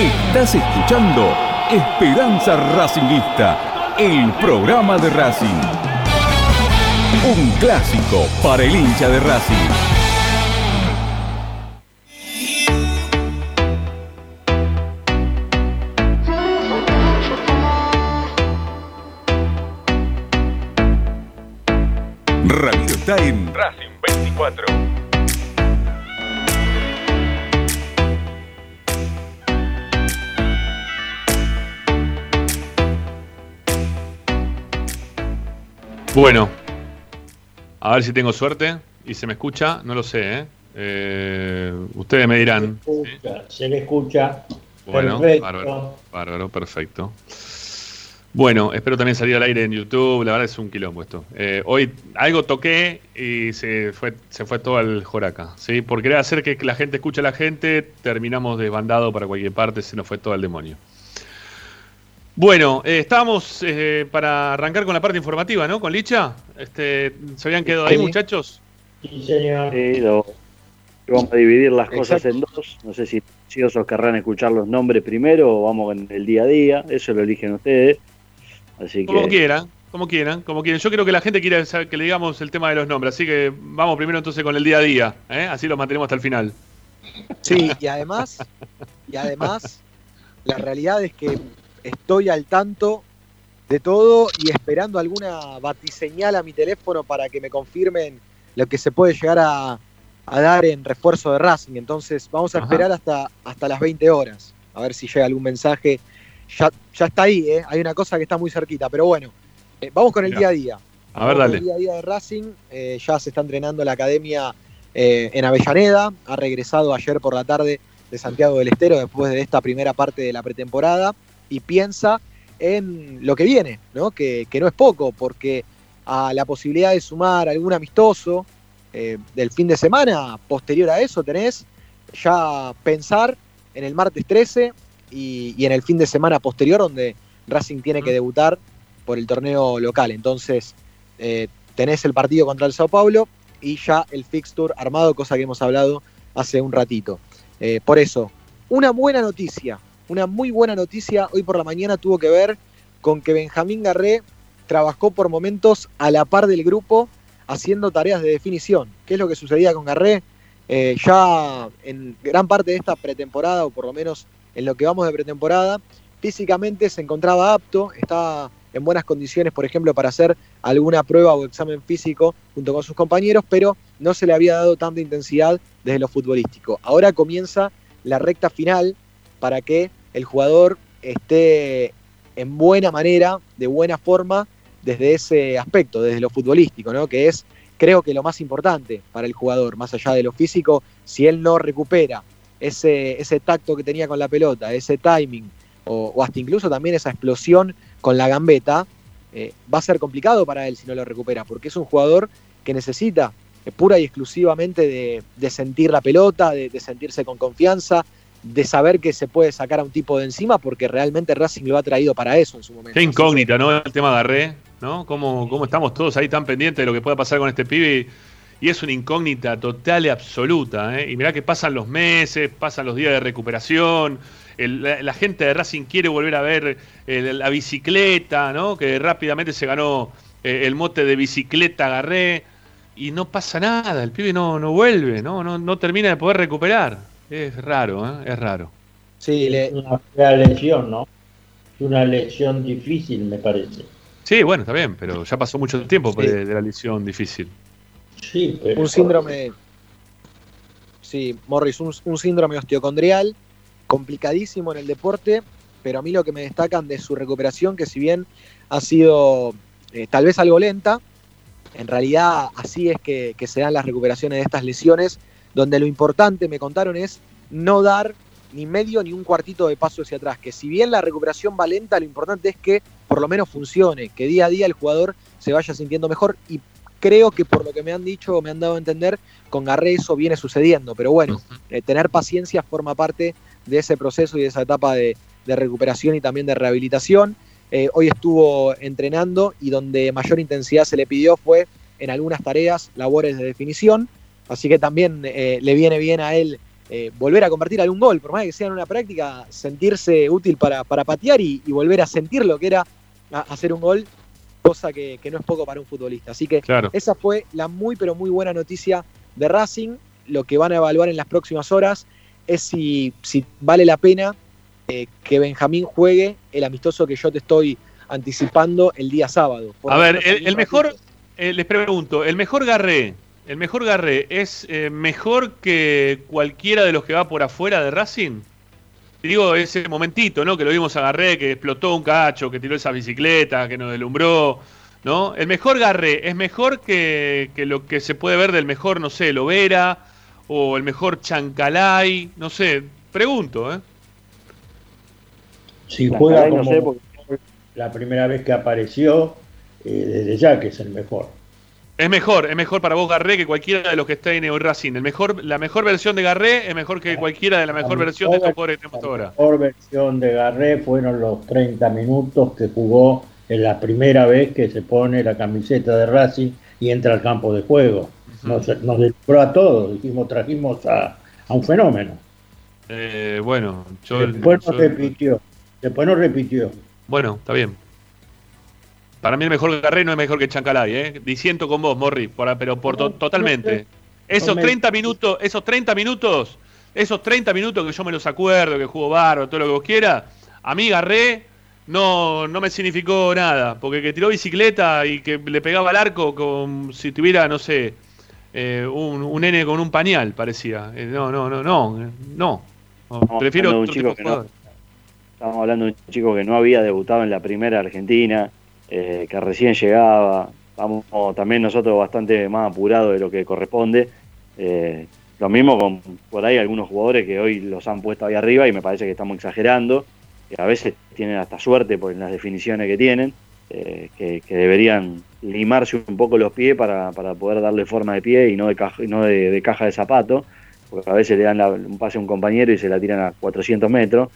Estás escuchando Esperanza Racingista, el programa de Racing. Un clásico para el hincha de Racing. En Racing 24. Bueno, a ver si tengo suerte y se me escucha, no lo sé, ¿eh? Eh, ustedes me dirán. Escucha, se le escucha. Bueno, Perfecto. bárbaro, bárbaro, perfecto. Bueno, espero también salir al aire en YouTube, la verdad es un quilombo esto. Eh, hoy algo toqué y se fue, se fue todo al joraca, ¿sí? Por querer hacer que la gente escuche a la gente, terminamos desbandado para cualquier parte, se nos fue todo al demonio. Bueno, eh, estábamos eh, para arrancar con la parte informativa, ¿no? Con Licha. Este, ¿Se habían quedado ahí, muchachos? Sí, señor. Sí, lo- vamos a dividir las cosas Exacto. en dos. No sé si ansiosos querrán escuchar los nombres primero o vamos con el día a día. Eso lo eligen ustedes. Así Como que quieran, como quieran, como quieran. Yo creo que la gente quiere saber que le digamos el tema de los nombres, así que vamos primero entonces con el día a día, ¿eh? así lo mantenemos hasta el final. Sí, y además, y además, la realidad es que estoy al tanto de todo y esperando alguna batiseñal a mi teléfono para que me confirmen lo que se puede llegar a, a dar en refuerzo de Racing. Entonces vamos a Ajá. esperar hasta, hasta las 20 horas, a ver si llega algún mensaje. Ya, ya está ahí, ¿eh? hay una cosa que está muy cerquita, pero bueno, eh, vamos con el día a día. A ver, dale. El día a día de Racing, eh, ya se está entrenando la academia en Avellaneda, ha regresado ayer por la tarde de Santiago del Estero después de esta primera parte de la pretemporada y piensa en lo que viene, ¿no? Que, que no es poco, porque a la posibilidad de sumar algún amistoso eh, del fin de semana, posterior a eso tenés ya pensar en el martes 13 y, y en el fin de semana posterior donde Racing tiene que debutar por el torneo local. Entonces eh, tenés el partido contra el Sao Paulo y ya el fixture armado, cosa que hemos hablado hace un ratito. Eh, por eso, una buena noticia, una muy buena noticia hoy por la mañana tuvo que ver con que Benjamín Garré trabajó por momentos a la par del grupo haciendo tareas de definición. ¿Qué es lo que sucedía con Garré? Eh, ya en gran parte de esta pretemporada, o por lo menos en lo que vamos de pretemporada. Físicamente se encontraba apto, estaba en buenas condiciones, por ejemplo, para hacer alguna prueba o examen físico junto con sus compañeros, pero no se le había dado tanta intensidad desde lo futbolístico. Ahora comienza la recta final para que el jugador esté en buena manera, de buena forma, desde ese aspecto, desde lo futbolístico, ¿no? que es creo que lo más importante para el jugador, más allá de lo físico, si él no recupera ese, ese tacto que tenía con la pelota, ese timing, o, o hasta incluso también esa explosión con la gambeta, eh, va a ser complicado para él si no lo recupera, porque es un jugador que necesita eh, pura y exclusivamente de, sentir la pelota, de, de sentirse con confianza, de saber que se puede sacar a un tipo de encima, porque realmente Racing lo ha traído para eso en su momento. Qué incógnita, ¿no? El tema Garré, ¿no? ¿Cómo, cómo estamos todos ahí tan pendientes de lo que pueda pasar con este pibe? Y es una incógnita total y absoluta. ¿eh? Y mirá que pasan los meses, pasan los días de recuperación. El, la, la, gente de Racing quiere volver a ver el, la bicicleta, ¿no? Que rápidamente se ganó eh, el mote de bicicleta Garré. Y no pasa nada, el pibe no, no vuelve, ¿no? No, no termina de poder recuperar. Es raro, ¿eh? es raro. Sí, le... es una lesión, ¿no? Es una lesión difícil, me parece. Sí, bueno, está bien, pero ya pasó mucho tiempo sí. de, de, la lesión difícil. Sí, pero... Un síndrome. Sí, Morris, un, un síndrome osteocondrial complicadísimo en el deporte, pero a mí lo que me destacan de su recuperación, que si bien ha sido eh, tal vez algo lenta, en realidad así es que, que, se dan las recuperaciones de estas lesiones, donde lo importante, me contaron, es no dar ni medio ni un cuartito de paso hacia atrás, que si bien la recuperación va lenta, lo importante es que por lo menos funcione, que día a día el jugador se vaya sintiendo mejor y creo que por lo que me han dicho o me han dado a entender, con Garré eso viene sucediendo, pero bueno, eh, tener paciencia forma parte de ese proceso y de esa etapa de, de recuperación y también de rehabilitación. Eh, hoy estuvo entrenando y donde mayor intensidad se le pidió fue en algunas tareas, labores de definición, así que también eh, le viene bien a él eh, volver a convertir algún gol, por más que sea en una práctica, sentirse útil para, para patear y, y, volver a sentir lo que era a, hacer un gol, cosa que, que, no es poco para un futbolista. Así que claro. esa fue la muy pero muy buena noticia de Racing, lo que van a evaluar en las próximas horas es si, si vale la pena eh, que Benjamín juegue el amistoso que yo te estoy anticipando el día sábado. A ver, el, el mejor, eh, les pregunto, el mejor Garré, el mejor Garré es eh, mejor que cualquiera de los que va por afuera de Racing. Digo, ese momentito, ¿no? Que lo vimos a Garré, que explotó un cacho, que tiró esa bicicleta, que nos deslumbró, ¿no? El mejor Garré es mejor que, que lo que se puede ver del mejor, no sé, Lovera o el mejor Chancalay, no sé, pregunto, ¿eh? Si juega como no sé porque... la primera vez que apareció, eh, desde ya que es el mejor. Es mejor, es mejor para vos Garré que cualquiera de los que está en Racing. El mejor, la mejor versión de Garré es mejor que cualquiera de la mejor la versión mejor, de estos jugadores que tenemos ahora. La mejor versión de Garré fueron los 30 minutos que jugó en la primera vez que se pone la camiseta de Racing y entra al campo de juego. Uh -huh. Nos, nos deslumbró a todos, dijimos, trajimos a, a un fenómeno. Eh, bueno, yo, Después yo, no repitió. Después no repitió. Bueno, está bien. Para mí el mejor Garré no es mejor que Chancalay, ¿eh? Disiento con vos, Morri, por, pero por to, totalmente. Esos 30 minutos, esos 30 minutos, esos 30 minutos que yo me los acuerdo, que jugó barro, todo lo que vos quieras, a mí Garré no, no me significó nada, porque que tiró bicicleta y que le pegaba al arco como si tuviera, no sé, eh, un, un nene con un pañal, parecía. Eh, no, no, no, no, no. Prefiero otro tipo de no, Estamos hablando de un chico que no había debutado en la primera Argentina, eh, que recién llegaba. Vamos también nosotros bastante más apurados de lo que corresponde. Eh, lo mismo con por ahí algunos jugadores que hoy los han puesto ahí arriba y me parece que estamos exagerando. Que a veces tienen hasta suerte por las definiciones que tienen, eh, que, deberían limarse un poco los pies para, para, poder darle forma de pie y no de caja, no de, de, caja de zapato, porque a veces le dan la, un pase a un compañero y se la tiran a 400 metros.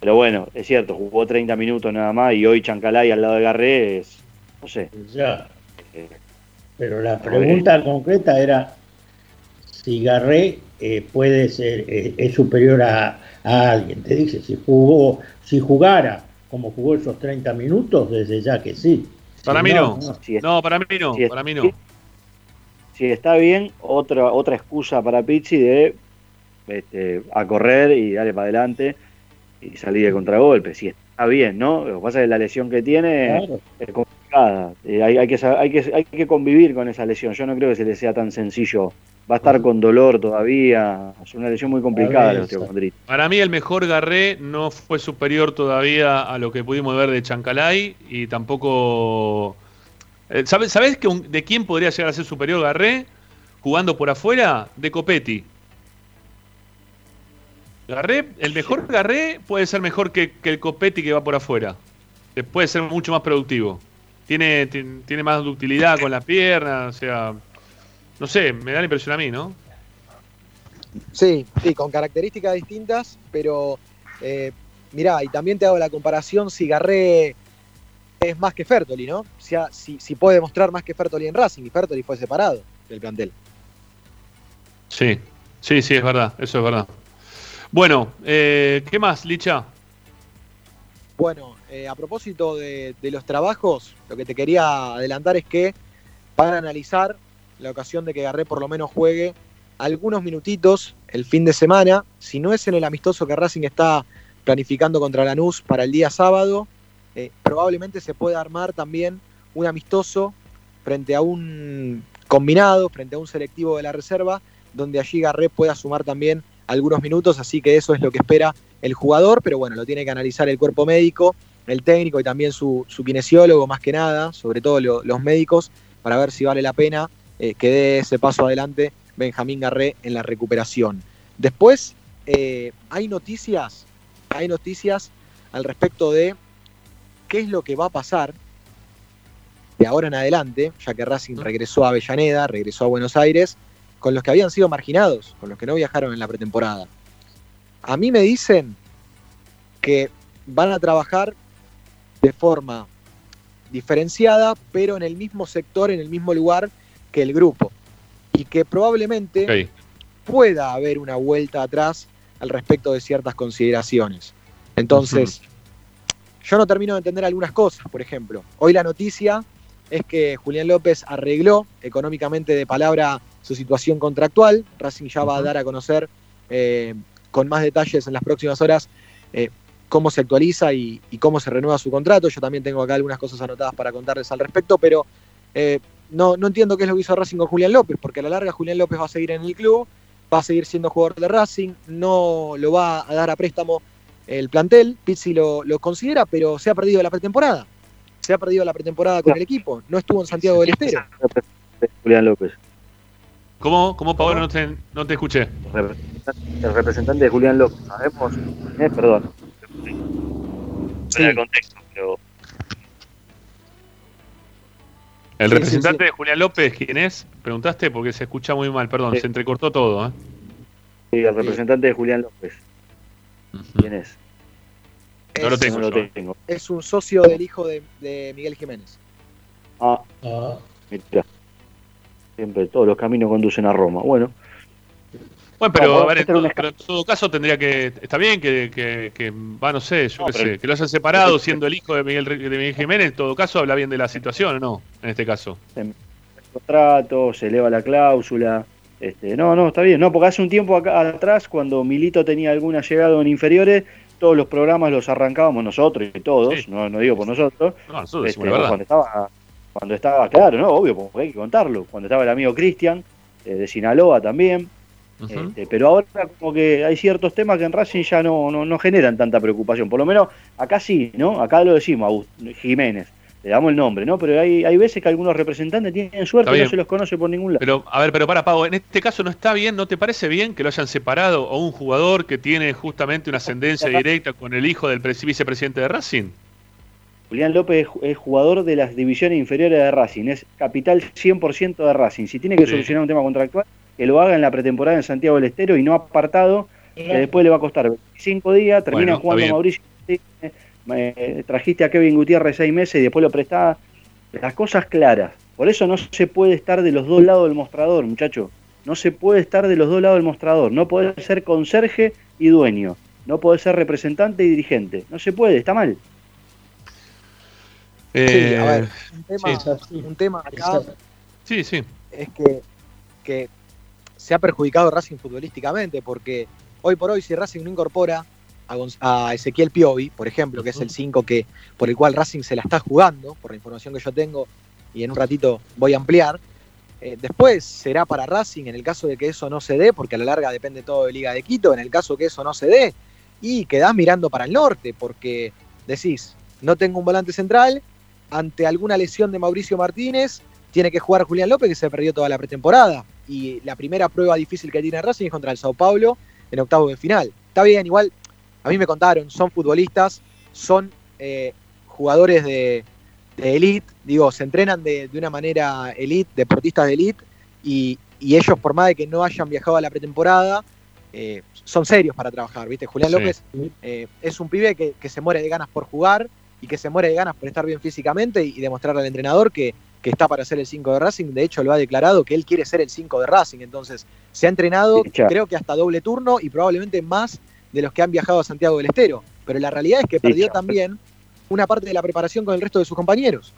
Pero bueno, es cierto, jugó 30 minutos nada más y hoy Chancalay al lado de Garré es, no sé. Ya. Pero la pregunta concreta era si Garré eh, puede ser, eh, es superior a, a, alguien. Te dice, si jugó, si jugara como jugó esos 30 minutos, desde ya que sí. Para si mí no. No, si no, para mí no, si para mí no. Si está bien, otra, otra excusa para Pizzi de este, a correr y darle para adelante y salir de contragolpe. Si está bien, ¿no? Lo que pasa es que la lesión que tiene Claro. es complicada. Eh, hay, hay que, hay, que, hay que convivir con esa lesión. Yo no creo que se le sea tan sencillo. Va a estar con dolor todavía. Es una lesión muy complicada la osteocondritis. Para mí el mejor Garré no fue superior todavía a lo que pudimos ver de Chancalay y tampoco... Eh, ¿Sabes, ¿sabés que un- de quién podría llegar a ser superior Garré jugando por afuera? De Copetti. Garré, el mejor Garré puede ser mejor que, que el Copetti que va por afuera. Eh, Puede ser mucho más productivo. Tiene, tiene, tiene más ductilidad con las piernas, o sea... No sé, me da la impresión a mí, ¿no? Sí, sí, con características distintas, pero eh, mirá, y también te hago la comparación si Garré es más que Fertoli, ¿no? Si, ha- si, si puede mostrar más que Fertoli en Racing, y Fertoli fue separado del plantel. Sí, sí, sí, es verdad, eso es verdad. Bueno, eh, ¿qué más, Licha? Bueno, eh, a propósito de, de los trabajos, lo que te quería adelantar es que para analizar la ocasión de que Garré por lo menos juegue algunos minutitos el fin de semana, si no es en el amistoso que Racing está planificando contra Lanús para el día sábado, eh, probablemente se pueda armar también un amistoso frente a un combinado, frente a un selectivo de la reserva, donde allí Garré pueda sumar también algunos minutos, así que eso es lo que espera el jugador, pero bueno, lo tiene que analizar el cuerpo médico, el técnico y también su, su kinesiólogo más que nada, sobre todo lo- los médicos, para ver si vale la pena eh, que dé ese paso adelante Benjamín Garré en la recuperación. Después, eh, hay noticias, hay noticias al respecto de qué es lo que va a pasar de ahora en adelante, ya que Racing regresó a Avellaneda, regresó a Buenos Aires, con los que habían sido marginados, con los que no viajaron en la pretemporada. A mí me dicen que van a trabajar de forma diferenciada, pero en el mismo sector, en el mismo lugar que el grupo. Y que probablemente pueda haber una vuelta atrás al respecto de ciertas consideraciones. Entonces, yo no termino de entender algunas cosas. Por ejemplo, hoy la noticia es que Julián López arregló económicamente de palabra su situación contractual. Racing ya va a dar a conocer eh, con más detalles en las próximas horas eh, cómo se actualiza y, y cómo se renueva su contrato. Yo también tengo acá algunas cosas anotadas para contarles al respecto, pero eh, no, no entiendo qué es lo que hizo Racing con Julián López, porque a la larga Julián López va a seguir en el club, va a seguir siendo jugador de Racing, no lo va a dar a préstamo el plantel, Pizzi lo, lo considera, pero se ha perdido la pretemporada. Se ha perdido la pretemporada con el equipo, no estuvo en Santiago del Estero. Julián López. ¿Cómo, cómo Pablo? No te, no te escuché. El representante de Julián López. Sabemos, eh, perdón. Fuera de contexto, pero El Sí, representante sí, de Julián López, ¿quién es? Preguntaste porque se escucha muy mal, perdón, Sí. se entrecortó todo. ¿eh? sí, el representante de Julián López. ¿Quién es? No lo tengo. No lo tengo. Es un socio del hijo de, de Miguel Jiménez. Ah, mira. Siempre todos los caminos conducen a Roma. Bueno. Bueno, pero, a ver, en todo, pero en todo caso tendría que. Está bien que, que, que va, no sé, yo No, qué sé, que lo hayan separado siendo el hijo de Miguel, de Miguel Jiménez. En todo caso, habla bien de la situación, ¿o no? En este caso. el contrato, se eleva la cláusula. Este, no, no, está bien. No, porque hace un tiempo acá atrás, cuando Milito tenía alguna llegada en inferiores, todos los programas los arrancábamos nosotros y todos, no, no digo por nosotros. No, nosotros Este, cuando estaba, cuando estaba, claro, no, obvio, porque hay que contarlo. Cuando estaba el amigo Cristian, eh, de Sinaloa también. Este, pero ahora como que hay ciertos temas que en Racing ya no, no, no generan tanta preocupación. Por lo menos acá sí, ¿no? Acá lo decimos, Agust- Jiménez. Le damos el nombre, ¿no? Pero hay, hay veces que algunos representantes tienen suerte y no se los conoce por ningún lado. Pero, a ver, pero para, Pavo, en este caso no está bien, ¿no te parece bien que lo hayan separado a un jugador que tiene justamente una ascendencia directa con el hijo del presi- vicepresidente de Racing? Julián López es ju- es jugador de las divisiones inferiores de Racing, es capital 100% de Racing. Si tiene que Sí. solucionar un tema contractual, que lo haga en la pretemporada en Santiago del Estero y no apartado, que después le va a costar 25 días, termina Bueno, jugando. Mauricio. Eh, trajiste a Kevin Gutiérrez seis meses y después lo prestás. Las cosas claras. Por eso no se puede estar de los dos lados del mostrador, muchacho. No se puede estar de los dos lados del mostrador. No puede ser conserje y dueño. No puede ser representante y dirigente. No se puede, está mal. Sí, Eh, a ver, un tema, sí. un tema acá Sí, sí. es que, que se ha perjudicado Racing futbolísticamente, porque hoy por hoy si Racing no incorpora a, Ezequiel Piovi, por ejemplo, que es el 5 que, por el cual Racing se la está jugando, por la información que yo tengo, y en un ratito voy a ampliar. Eh, después será para Racing en el caso de que eso no se dé, porque a la larga depende todo de Liga de Quito, en el caso que eso no se dé, y quedás mirando para el norte, porque decís, no tengo un volante central, ante alguna lesión de Mauricio Martínez, tiene que jugar Julián López, que se perdió toda la pretemporada. Y la primera prueba difícil que tiene Racing es contra el Sao Paulo en octavo de final. Está bien, igual, a mí me contaron, son futbolistas, son eh, jugadores de, de elite, digo, se entrenan de, de una manera elite, deportistas de elite, y, y ellos, por más de que no hayan viajado a la pretemporada, eh, son serios para trabajar, ¿viste? Julián Sí. López eh, es un pibe que, que se muere de ganas por jugar y que se muere de ganas por estar bien físicamente y, y demostrarle al entrenador que, que está para ser el 5 de Racing. De hecho, lo ha declarado que él quiere ser el 5 de Racing. Entonces, se ha entrenado, Sí, creo que hasta doble turno y probablemente más de los que han viajado a Santiago del Estero. Pero la realidad es que perdió también una parte de la preparación con el resto de sus compañeros.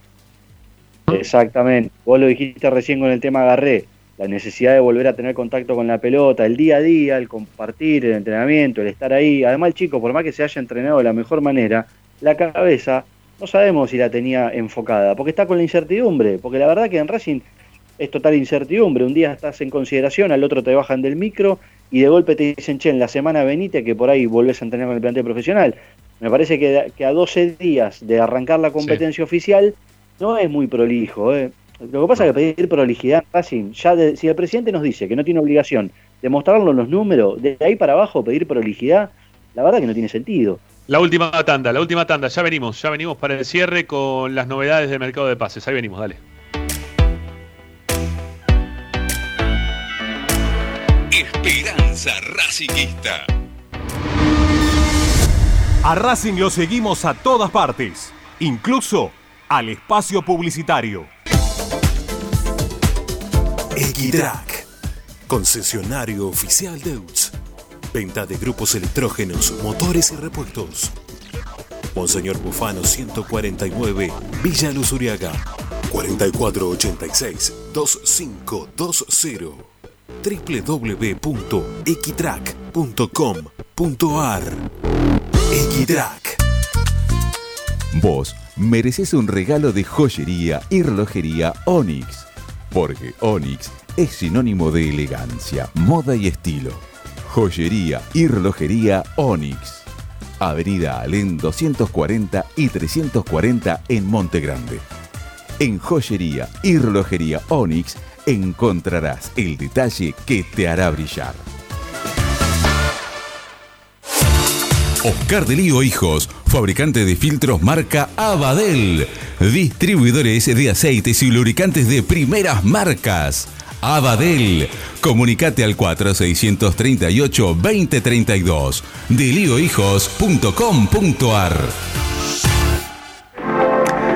Exactamente. Vos lo dijiste recién con el tema Garré. La necesidad de volver a tener contacto con la pelota, el día a día, el compartir, el entrenamiento, el estar ahí. Además, el chico, por más que se haya entrenado de la mejor manera, la cabeza no sabemos si la tenía enfocada, porque está con la incertidumbre. Porque la verdad que en Racing es total incertidumbre. Un día estás en consideración, al otro te bajan del micro y de golpe te dicen, che, en la semana venite que por ahí volvés a entrenar con el plantel profesional. Me parece que, que a 12 días de arrancar la competencia oficial no es muy prolijo. ¿eh? Lo que pasa es que pedir prolijidad en Racing, ya de- si el presidente nos dice que no tiene obligación de mostrarlo en los números, de ahí para abajo pedir prolijidad, la verdad que no tiene sentido. La última tanda, la última tanda. Ya venimos, ya venimos para el cierre con las novedades del mercado de pases. Ahí venimos, dale. Esperanza. A Racing lo seguimos a todas partes, incluso al espacio publicitario. Equitrack, concesionario oficial de UTS. Venta de grupos electrógenos, motores y repuestos. Monseñor Bufano 149, Villa Luz Uriaga. 4486-2520 www.equitrack.com.ar Equitrack Vos mereces un regalo de joyería y relojería Onyx, porque Onyx es sinónimo de elegancia, moda y estilo. Joyería y relojería Onyx. Avenida Alén 240 y 340 en Monte Grande. En joyería y relojería Onyx encontrarás el detalle que te hará brillar. Oscar de Lío Hijos, fabricante de filtros marca Abadel. Distribuidores de aceites y lubricantes de primeras marcas. Abadel. Comunicate al 4638-2032. deliohijos.com.ar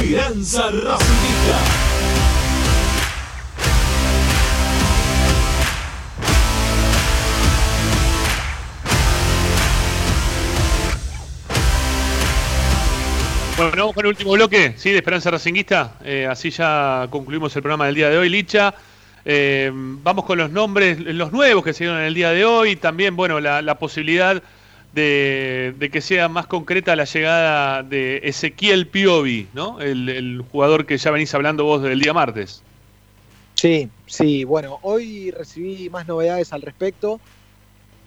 Esperanza Racingista. Bueno, vamos con el último bloque, ¿sí? De Esperanza Racinguista. Eh, así ya concluimos el programa del día de hoy, Licha. Eh, vamos con los nombres, los nuevos que se dieron en el día de hoy. También, bueno, la, la posibilidad de, de que sea más concreta la llegada de Ezequiel Piovi, ¿no? El, el jugador que ya venís hablando vos del día martes. Sí, sí, bueno, hoy recibí más novedades al respecto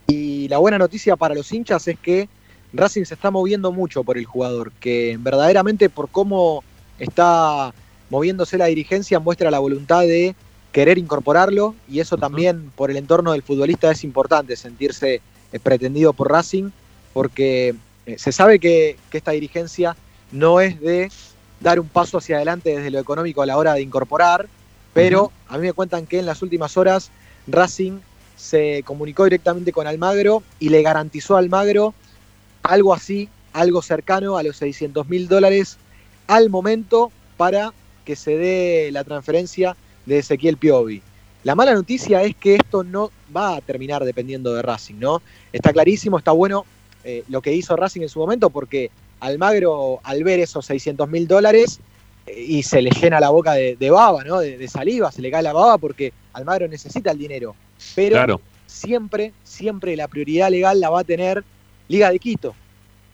y la buena noticia para los hinchas es que Racing se está moviendo mucho por el jugador, que verdaderamente por cómo está moviéndose la dirigencia muestra la voluntad de querer incorporarlo y eso también por el entorno del futbolista es importante, sentirse pretendido por Racing, porque eh, se sabe que, que esta dirigencia no es de dar un paso hacia adelante desde lo económico a la hora de incorporar, pero a mí me cuentan que en las últimas horas Racing se comunicó directamente con Almagro y le garantizó a Almagro algo así, algo cercano a los 600 mil dólares al momento para que se dé la transferencia de Ezequiel Piovi. La mala noticia es que esto no va a terminar dependiendo de Racing, ¿no? Está clarísimo, está bueno eh, lo que hizo Racing en su momento porque Almagro al ver esos 600 mil dólares eh, y se le llena la boca de, de baba, ¿no? De, de saliva, se le cae la baba porque Almagro necesita el dinero. Pero Claro. siempre, siempre la prioridad legal la va a tener Liga de Quito,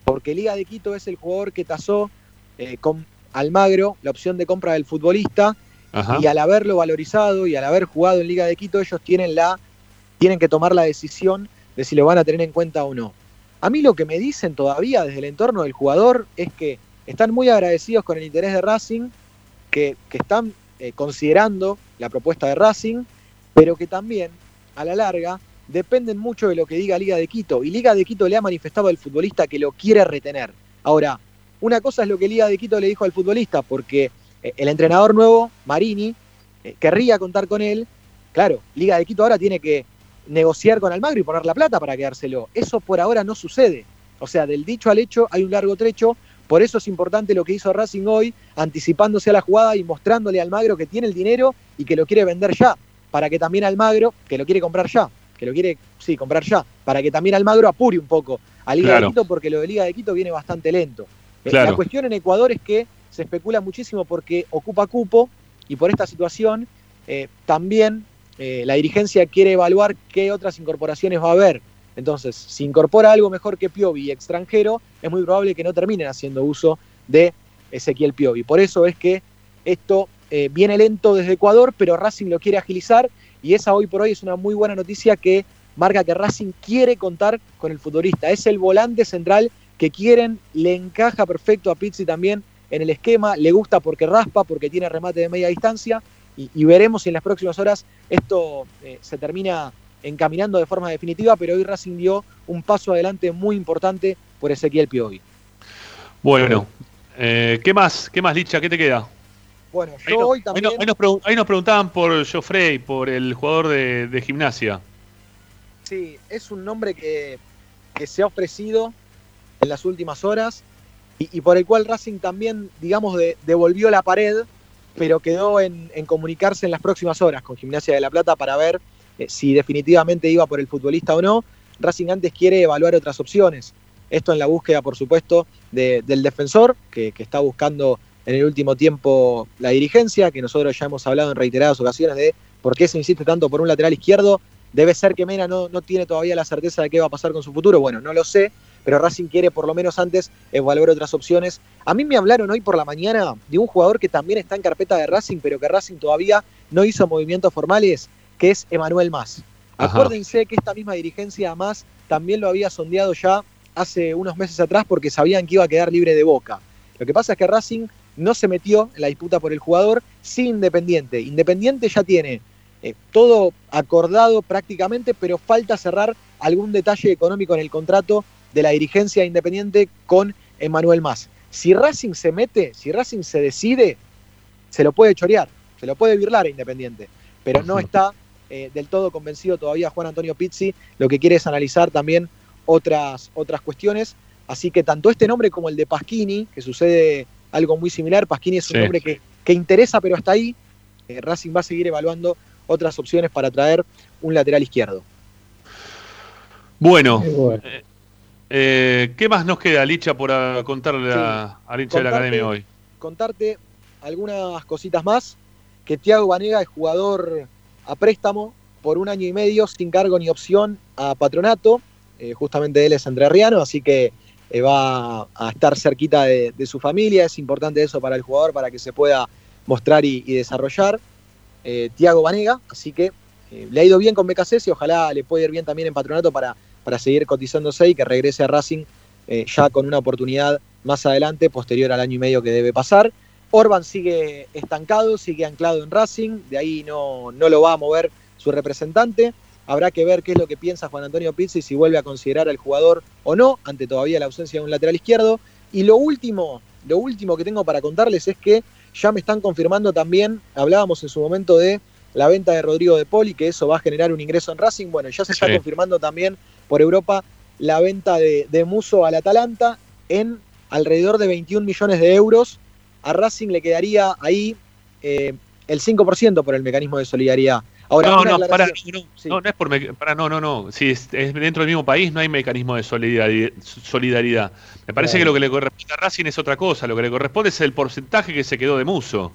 porque Liga de Quito es el jugador que tasó eh, con Almagro la opción de compra del futbolista Y al haberlo valorizado y al haber jugado en Liga de Quito ellos tienen la tienen que tomar la decisión de si lo van a tener en cuenta o no. A mí lo que me dicen todavía desde el entorno del jugador es que están muy agradecidos con el interés de Racing, que, que están eh, considerando la propuesta de Racing, pero que también a la larga dependen mucho de lo que diga Liga de Quito. Y Liga de Quito le ha manifestado al futbolista que lo quiere retener. Ahora, una cosa es lo que Liga de Quito le dijo al futbolista, porque el entrenador nuevo, Marini, eh, querría contar con él. Claro, Liga de Quito ahora tiene que negociar con Almagro y poner la plata para quedárselo. Eso por ahora no sucede. O sea, del dicho al hecho hay un largo trecho. Por eso es importante lo que hizo Racing hoy, anticipándose a la jugada y mostrándole a Almagro que tiene el dinero y que lo quiere vender ya. Para que también Almagro, que lo quiere comprar ya, que lo quiere, sí, comprar ya, para que también Almagro apure un poco a Liga Claro. de Quito, porque lo de Liga de Quito viene bastante lento. Eh, Claro. La cuestión en Ecuador es que se especula muchísimo porque ocupa cupo y por esta situación eh, también eh, la dirigencia quiere evaluar qué otras incorporaciones va a haber. Entonces, si incorpora algo mejor que Piovi y extranjero, es muy probable que no terminen haciendo uso de Ezequiel Piovi. Por eso es que esto eh, viene lento desde Ecuador, pero Racing lo quiere agilizar y esa hoy por hoy es una muy buena noticia que marca que Racing quiere contar con el futbolista. Es el volante central que quieren, le encaja perfecto a Pizzi también en el esquema, le gusta porque raspa, porque tiene remate de media distancia y, y veremos si en las próximas horas esto eh, se termina encaminando de forma definitiva, pero hoy Racing dio un paso adelante muy importante por Ezequiel Piovi. Bueno, eh, ¿qué más? ¿Qué más, Licha? ¿Qué te queda? Bueno, Ahí, yo no- hoy ahí también... no- ahí nos, pregun- ahí nos preguntaban por Joffrey, por el jugador de, de gimnasia. Sí, es un nombre que, que se ha ofrecido en las últimas horas y, y por el cual Racing también, digamos, de- devolvió la pared, pero quedó en, comunicarse en las próximas horas con Gimnasia de la Plata para ver eh, si definitivamente iba por el futbolista o no. Racing antes quiere evaluar otras opciones. Esto en la búsqueda, por supuesto, de- del defensor, que, que está buscando en el último tiempo la dirigencia, que nosotros ya hemos hablado en reiteradas ocasiones de por qué se insiste tanto por un lateral izquierdo. Debe ser que Mena no, no tiene todavía la certeza de qué va a pasar con su futuro. Bueno, no lo sé, pero Racing quiere por lo menos antes evaluar otras opciones. A mí me hablaron hoy por la mañana de un jugador que también está en carpeta de Racing, pero que Racing todavía no hizo movimientos formales, que es Emanuel Más. Acuérdense que esta misma dirigencia Más también lo había sondeado ya hace unos meses atrás porque sabían que iba a quedar libre de boca. Lo que pasa es que Racing no se metió en la disputa por el jugador, sí Independiente. Independiente ya tiene eh, todo acordado prácticamente, pero falta cerrar algún detalle económico en el contrato de la dirigencia de Independiente con Emanuel Más. Si Racing se mete, si Racing se decide, se lo puede chorear, se lo puede birlar a Independiente, pero no está eh, del todo convencido todavía Juan Antonio Pizzi, lo que quiere es analizar también otras, otras cuestiones, así que tanto este nombre como el de Pasquini, que sucede algo muy similar. Pasquini es un Sí. hombre que, que interesa, pero hasta ahí eh, Racing va a seguir evaluando otras opciones para traer un lateral izquierdo. Bueno, eh, eh, ¿qué más nos queda, Licha, por contarle a- al hincha de la academia hoy? Contarte algunas cositas más, que Thiago Banega es jugador a préstamo por un año y medio sin cargo ni opción a Patronato, eh, justamente él es entrerriano, así que eh, va a estar cerquita de, de su familia, es importante eso para el jugador, para que se pueda mostrar y, y desarrollar. Thiago Banega, así que le ha ido bien con BKC y ojalá le pueda ir bien también en Patronato para, para seguir cotizándose y que regrese a Racing eh, ya con una oportunidad más adelante, posterior al año y medio que debe pasar. Orban sigue estancado, sigue anclado en Racing, de ahí no, no lo va a mover su representante. Habrá que ver qué es lo que piensa Juan Antonio Pizzi, si vuelve a considerar al jugador o no, ante todavía la ausencia de un lateral izquierdo. Y lo último, lo último que tengo para contarles es que ya me están confirmando también, hablábamos en su momento de la venta de Rodrigo de Poli, que eso va a generar un ingreso en Racing. Bueno, ya se está Sí. confirmando también por Europa la venta de, de Muso al Atalanta en alrededor de 21 millones de euros. A Racing le quedaría ahí eh, el 5% por el mecanismo de solidaridad. Ahora, no, no, para, no, no, no es por para, no, no, no. Si es, es dentro del mismo país, no hay mecanismo de solidari- solidaridad. Me parece Claro. que lo que le corresponde a Racing es otra cosa. Lo que le corresponde es el porcentaje que se quedó de Muso.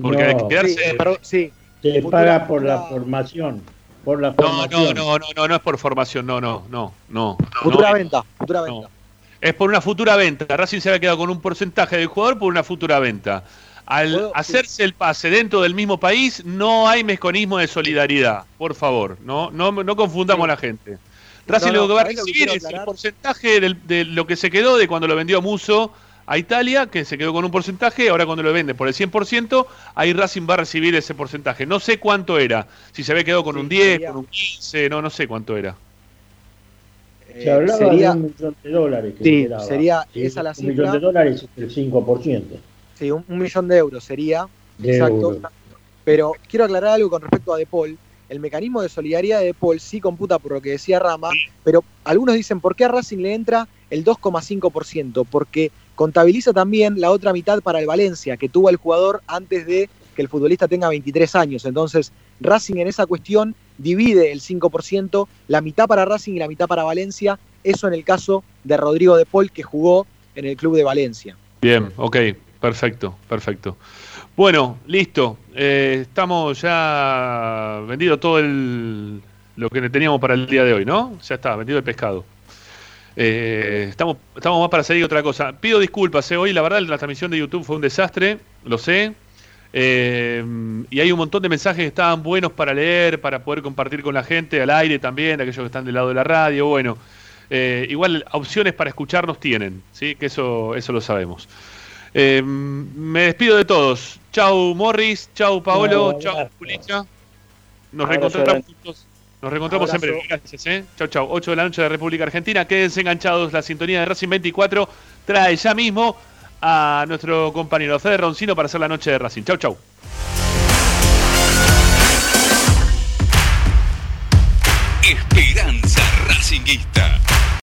Porque No. quedarse. Sí, eh, perdón, sí. Se paga por la formación. Por la no, formación. no, no, no, no, no es por formación, no, no, no, no. Futura no, venta, futura venta. Es por una futura venta. Racing se había quedado con un porcentaje del jugador por una futura venta. Al ¿Puedo? hacerse el pase dentro del mismo país, no hay mecanismo de solidaridad. Por favor, no, no, no confundamos a la gente. Racing No, no, lo que va a ¿sabés lo que recibir es el porcentaje del- de lo que se quedó de cuando lo vendió Muso a Italia, que se quedó con un porcentaje, ahora cuando lo vende por el 100%, ahí Racing va a recibir ese porcentaje. No sé cuánto era, si se había quedado con Sí, un 10, sería- con un 15, no, no sé cuánto era. Se Eh, hablaba sería, de un millón de dólares. Que Sí, sería Sí, esa la un cifra. millón de dólares es el 5%. sí, un, un millón de euros sería. De exacto. euros. Pero quiero aclarar algo con respecto a De Paul. El mecanismo de solidaridad de De Paul sí computa por lo que decía Rama, pero algunos dicen, ¿por qué a Racing le entra el 2,5%? Porque contabiliza también la otra mitad para el Valencia, que tuvo el jugador antes de que el futbolista tenga 23 años. Entonces, Racing en esa cuestión divide el 5%, la mitad para Racing y la mitad para Valencia. Eso en el caso de Rodrigo De Paul, que jugó en el club de Valencia. Bien, ok, perfecto, perfecto. Bueno, listo. Eh, estamos ya vendido todo lo que teníamos para el día de hoy, ¿no? Ya está, vendido el pescado. Eh, estamos, estamos más para seguir otra cosa. Pido disculpas, eh, hoy la verdad la transmisión de YouTube fue un desastre, lo sé. Eh, y hay un montón de mensajes que estaban buenos para leer, para poder compartir con la gente, al aire también, aquellos que están del lado de la radio. Bueno, igual opciones para escucharnos tienen, ¿sí? que eso, eso lo sabemos. Me despido de todos. Chau Morris, chau Paolo, No, chau. Pulicha. Nos reencontramos juntos. Nos reencontramos en breve. Gracias, ¿eh? Chau, chau. 8 de la noche de República Argentina. Quédense enganchados. La sintonía de Racing 24 trae ya mismo a nuestro compañero Fede Roncino para hacer la noche de Racing. Chau, chau.